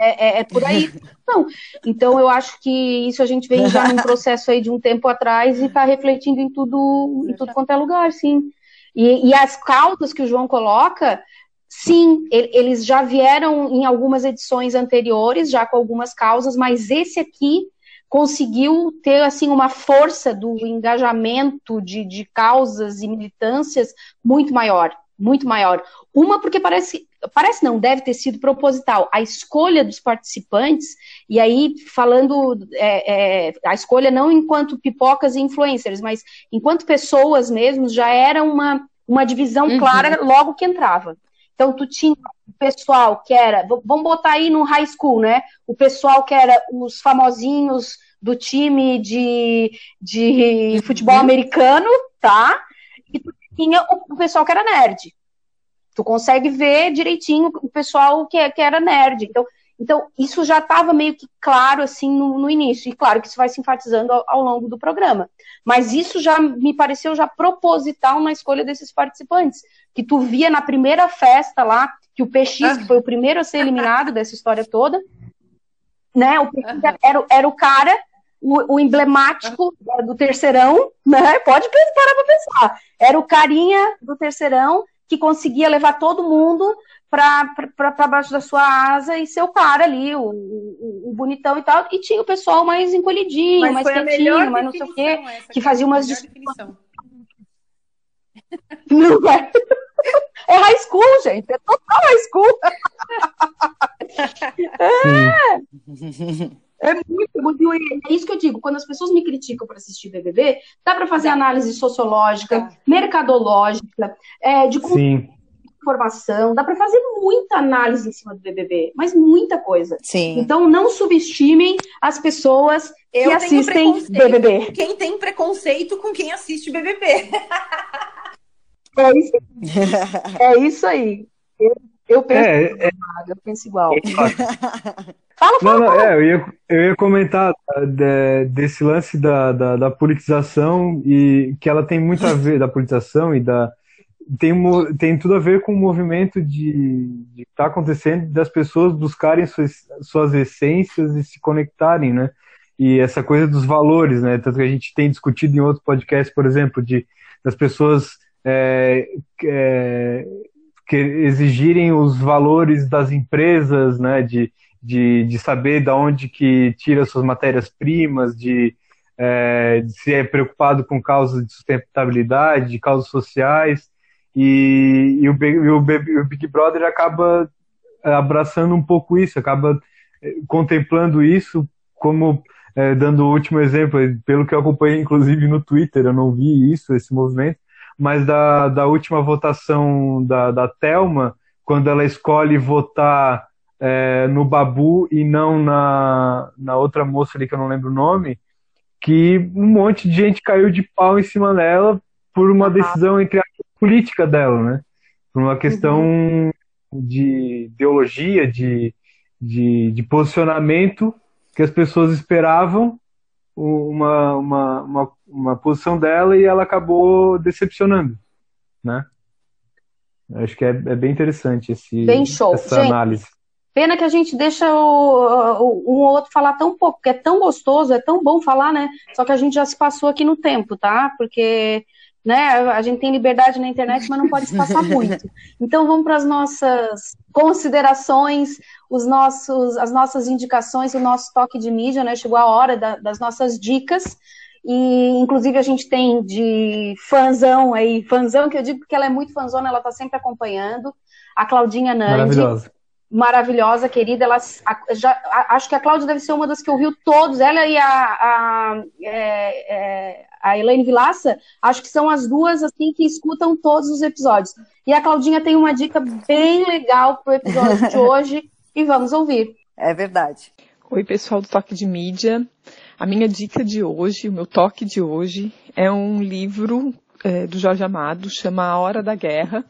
é, é, é, por aí. Não. Então eu acho que isso a gente vem já num processo aí de um tempo atrás e está refletindo em tudo, em tudo quanto é lugar, sim. E, e as causas que o João coloca, sim, eles já vieram em algumas edições anteriores, já com algumas causas, mas esse aqui conseguiu ter assim uma força do engajamento de, de causas e militâncias muito maior, muito maior. Uma porque parece, parece não, deve ter sido proposital. A escolha dos participantes, e aí falando é, é, a escolha não enquanto pipocas e influencers, mas enquanto pessoas mesmo, já era uma, uma divisão uhum. clara logo que entrava. Então, tu tinha o pessoal que era, vamos botar aí no high school, né? O pessoal que era os famosinhos do time de, de uhum. futebol americano, tá? E tu tinha o, pessoal que era nerd. Tu consegue ver direitinho o pessoal que, que era nerd. Então, então isso já estava meio que claro assim no, no, início. E claro que isso vai se enfatizando ao, ao, longo do programa. Mas isso já me pareceu já proposital na escolha desses participantes. Que tu via na primeira festa lá, que o PX, que foi o primeiro a ser eliminado dessa história toda, né? O PX era, era o cara o, o emblemático do terceirão, né? Pode parar para pensar. Era o carinha do terceirão que conseguia levar todo mundo para baixo da sua asa e ser o cara ali, o, o, o, bonitão e tal. E tinha o pessoal mais encolhidinho, mas mais quietinho, mais não sei o quê, que fazia umas. Não é. É high school, gente. É total high school. É. É muito, muito. É isso que eu digo. Quando as pessoas me criticam para assistir BBB, dá para fazer análise sociológica, mercadológica, é, de Sim. informação, dá para fazer muita análise em cima do BBB, mas muita coisa. Sim. Então não subestimem as pessoas eu que assistem BBB. Quem tem preconceito com quem assiste BBB. É isso, é isso aí. Eu, eu penso, é, é, eu penso igual. fala, fala, não, não, é, eu, ia, eu ia comentar de, desse lance da, da, da, politização e que ela tem muito a ver da politização e da tem, tem tudo a ver com o movimento de que está acontecendo das pessoas buscarem suas, suas essências e se conectarem, né? E essa coisa dos valores, né? Tanto que a gente tem discutido em outros podcasts, por exemplo, de das pessoas é, é, que exigirem os valores das empresas, né, de, de, de saber de onde que tira suas matérias-primas, de, é, de ser preocupado com causas de sustentabilidade, de causas sociais, e, e, o, e o Big Brother acaba abraçando um pouco isso, acaba é, contemplando isso como é, dando o último exemplo, pelo que eu acompanhei inclusive no Twitter, eu não vi isso, esse movimento, mas da, da última votação da, da Telma, quando ela escolhe votar é, no Babu e não na, na outra moça ali que eu não lembro o nome, que um monte de gente caiu de pau em cima dela por uma decisão entre a política dela, né? Por uma questão uhum. de ideologia, de, de, de posicionamento que as pessoas esperavam uma, uma, uma, uma posição dela e ela acabou decepcionando, né? Acho que é, é bem interessante esse, bem show. essa gente, análise. Pena que a gente deixa o, o, um ou outro falar tão pouco, porque é tão gostoso, é tão bom falar, né? Só que a gente já se passou aqui no tempo, tá? Porque né? A gente tem liberdade na internet, mas não pode se passar muito. Então vamos para as nossas considerações, os nossos, as nossas indicações, o nosso toque de mídia, né? Chegou a hora da, das nossas dicas. E, inclusive, a gente tem de fãzão aí, fãzão, que eu digo que ela é muito fãzona, ela está sempre acompanhando, a Claudinha Nandi. Maravilhosa. Maravilhosa, querida. Ela, a, já, a, acho que a Cláudia deve ser uma das que ouviu todos, ela e a, a, é, é, a Elaine Vilaça, acho que são as duas assim que escutam todos os episódios. E a Claudinha tem uma dica bem legal para o episódio de hoje, e vamos ouvir. É verdade. Oi, pessoal do Toque de Mídia. A minha dica de hoje, o meu toque de hoje, é um livro é, do Jorge Amado, chama A Hora da Guerra.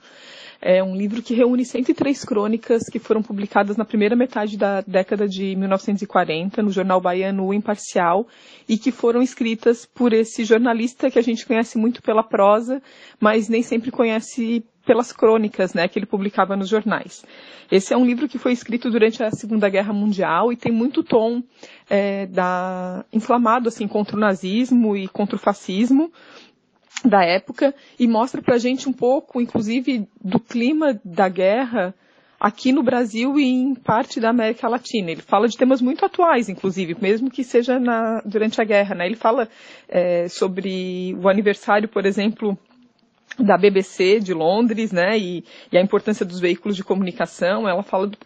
É um livro que reúne 103 crônicas que foram publicadas na primeira metade da década de 1940 no jornal baiano o Imparcial e que foram escritas por esse jornalista que a gente conhece muito pela prosa, mas nem sempre conhece pelas crônicas, né, que ele publicava nos jornais. Esse é um livro que foi escrito durante a Segunda Guerra Mundial e tem muito tom é, da inflamado assim contra o nazismo e contra o fascismo, da época e mostra para a gente um pouco, inclusive, do clima da guerra aqui no Brasil e em parte da América Latina. Ele fala de temas muito atuais, inclusive, mesmo que seja na, durante a guerra. Né? Ele fala é, sobre o aniversário, por exemplo, da BBC de Londres, né, e, e, a importância dos veículos de comunicação. Ela fala do,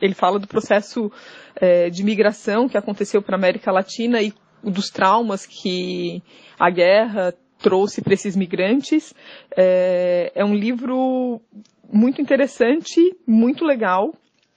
ele fala do processo é, de migração que aconteceu para a América Latina e dos traumas que a guerra trouxe para esses migrantes. É, é um livro muito interessante, muito legal,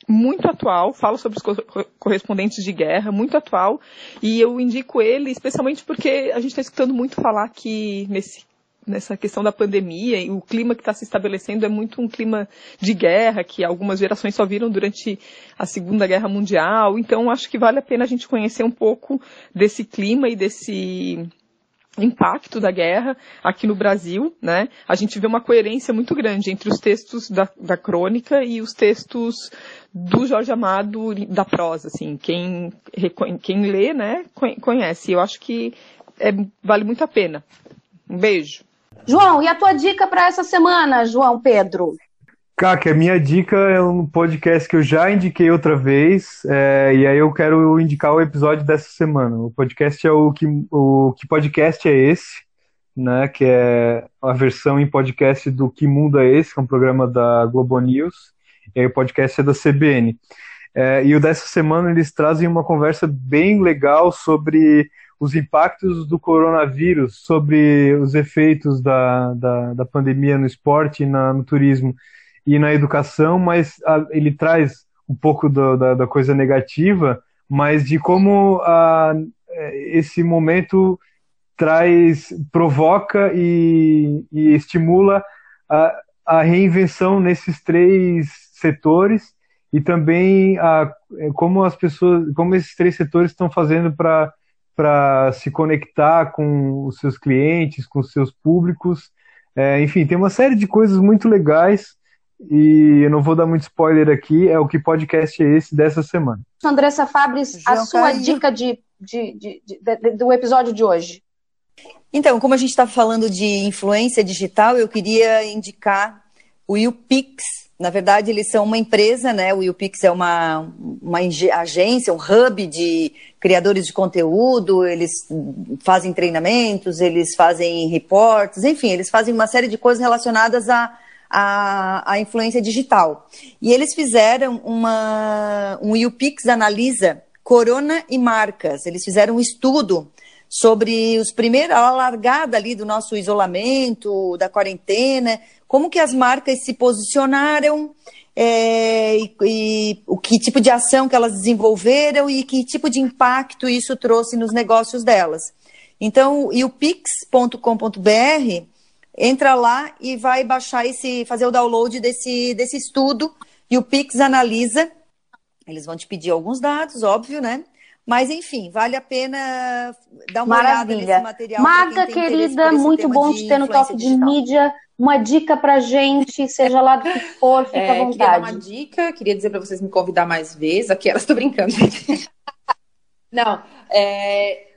muito atual, fala sobre os correspondentes de guerra, muito atual, e eu indico ele especialmente porque a gente está escutando muito falar que nesse, nessa questão da pandemia e o clima que está se estabelecendo é muito um clima de guerra que algumas gerações só viram durante a Segunda Guerra Mundial, então acho que vale a pena a gente conhecer um pouco desse clima e desse impacto da guerra aqui no Brasil, né? A gente vê uma coerência muito grande entre os textos da, da crônica e os textos do Jorge Amado da prosa, assim. Quem, quem lê, né, conhece. Eu acho que é, vale muito a pena. Um beijo. João, e a tua dica para essa semana, João Pedro? Kaki, a minha dica é um podcast que eu já indiquei outra vez, é, e aí eu quero indicar o episódio dessa semana. O podcast é o que, o que podcast é esse, né? Que é a versão em podcast do Que Mundo é Esse, que é um programa da Globo News, e aí o podcast é da CBN. É, e o dessa semana eles trazem uma conversa bem legal sobre os impactos do coronavírus, sobre os efeitos da, da, da pandemia no esporte na, no turismo e na educação, mas a, ele traz um pouco do, da, da, coisa negativa, mas de como a, esse momento traz, provoca e, e estimula a, a, reinvenção nesses três setores e também a, como as pessoas, como esses três setores estão fazendo para para se conectar com os seus clientes, com os seus públicos. É, enfim, tem uma série de coisas muito legais e eu não vou dar muito spoiler aqui, é o que podcast é esse dessa semana. Andressa Fabris, a sua dica de, de, de, de, do episódio de hoje. Então, como a gente está falando de influência digital, eu queria indicar o YouPix. Na verdade, eles são uma empresa, né? O YouPix é uma, uma agência, um hub de criadores de conteúdo, eles fazem treinamentos, eles fazem reportes, enfim, eles fazem uma série de coisas relacionadas a a, a influência digital. E eles fizeram uma, um YouPix analisa corona e marcas. Eles fizeram um estudo sobre os primeiros, a largada ali do nosso isolamento, da quarentena, como que as marcas se posicionaram é, e, e, o que tipo de ação que elas desenvolveram e que tipo de impacto isso trouxe nos negócios delas. Então, o pix.com.br entra lá e vai baixar esse, fazer o download desse, desse estudo e o Pix analisa. Eles vão te pedir alguns dados, óbvio, né? Mas enfim, vale a pena dar uma Maravilha. olhada nesse material. Marga, querida, muito bom te ter no toque de mídia. Uma dica pra gente, seja lá do que for, fica é, à vontade. Queria dar uma dica, queria dizer para vocês me convidar mais vezes. Aqui elas estou brincando, gente. Não, é,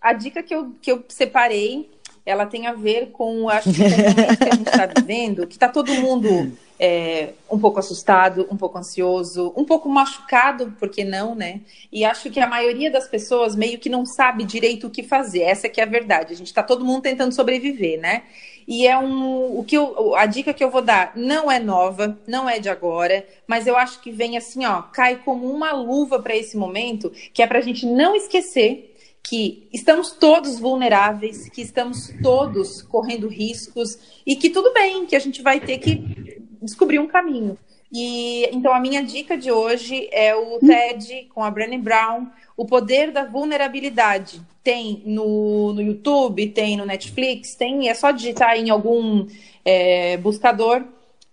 a dica que eu, que eu separei ela tem a ver com, acho que, com o momento que a gente está vivendo, que está todo mundo é, um pouco assustado, um pouco ansioso, um pouco machucado, por que não, né? E acho que a maioria das pessoas meio que não sabe direito o que fazer. Essa que é a verdade. A gente está todo mundo tentando sobreviver, né? E é um. O que eu, a dica que eu vou dar não é nova, não é de agora, mas eu acho que vem assim, ó, cai como uma luva para esse momento, que é para a gente não esquecer que estamos todos vulneráveis, que estamos todos correndo riscos e que tudo bem, que a gente vai ter que descobrir um caminho. E então a minha dica de hoje é o TED com a Brené Brown, o poder da vulnerabilidade. Tem no, no YouTube, tem no Netflix, tem, é só digitar em algum é, buscador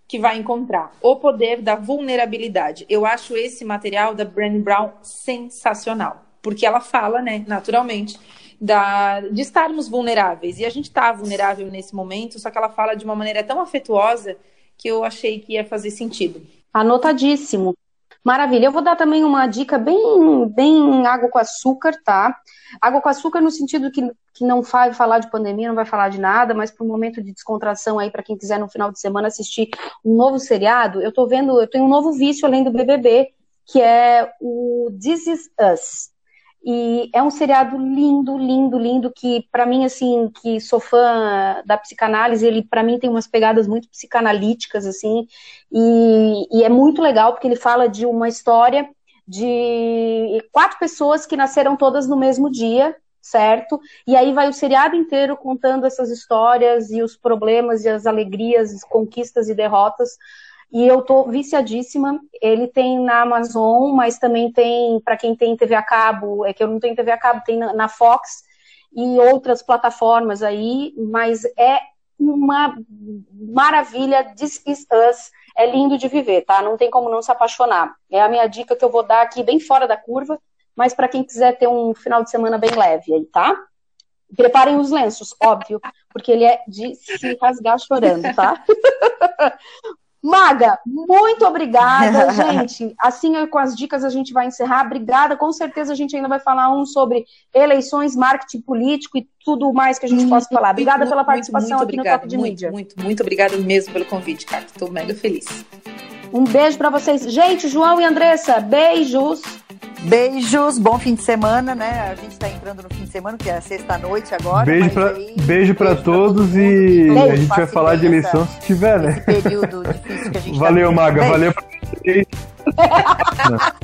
que vai encontrar. O poder da vulnerabilidade. Eu acho esse material da Brené Brown sensacional porque ela fala, né, naturalmente, da, de estarmos vulneráveis. E a gente está vulnerável nesse momento, só que ela fala de uma maneira tão afetuosa que eu achei que ia fazer sentido. Anotadíssimo. Maravilha. Eu vou dar também uma dica bem, bem água com açúcar, tá? Água com açúcar no sentido que, que não vai falar de pandemia, não vai falar de nada, mas para um momento de descontração aí, para quem quiser no final de semana assistir um novo seriado, eu tô vendo, eu tenho um novo vício além do BBB, que é o This Is Us. E é um seriado lindo, lindo, lindo, que para mim, assim, que sou fã da psicanálise, ele para mim tem umas pegadas muito psicanalíticas, assim, e, e é muito legal porque ele fala de uma história de quatro pessoas que nasceram todas no mesmo dia, certo? E aí vai o seriado inteiro contando essas histórias e os problemas e as alegrias, as conquistas e derrotas e eu tô viciadíssima. Ele tem na Amazon, mas também tem para quem tem TV a cabo, é que eu não tenho TV a cabo, tem na, Fox e outras plataformas aí, mas é uma maravilha. This is Us. É lindo de viver, tá? Não tem como não se apaixonar. É a minha dica que eu vou dar aqui, bem fora da curva, mas para quem quiser ter um final de semana bem leve aí, tá? Preparem os lenços, óbvio, porque ele é de se rasgar chorando, tá? Maga, muito obrigada, gente. Assim, com as dicas, a gente vai encerrar. Obrigada. Com certeza, a gente ainda vai falar um sobre eleições, marketing político e tudo mais que a gente possa falar. Obrigada muito, pela participação muito, muito aqui obrigada, no Top de muito, Mídia. Muito, muito obrigada mesmo pelo convite, cara. Estou mega feliz. Um beijo para vocês. Gente, João e Andressa, beijos. Beijos, bom fim de semana, né? A gente tá entrando no fim de semana, que é sexta-noite agora. Beijo para aí, beijo pra beijo todos pra e beijo, a gente vai falar de eleição se tiver, né? período difícil que a gente Valeu, tá Maga, beijo. valeu pra vocês.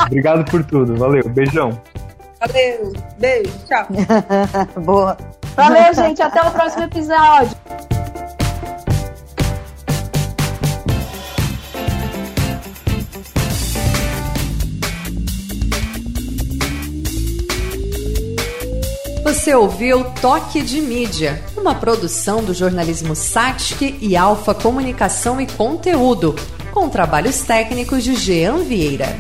Obrigado por tudo, valeu, beijão. Valeu, beijo, tchau. Boa. Valeu, gente, até o próximo episódio. Você ouviu Toque de Mídia, uma produção do jornalismo Satic e Alfa Comunicação e Conteúdo, com trabalhos técnicos de Jean Vieira.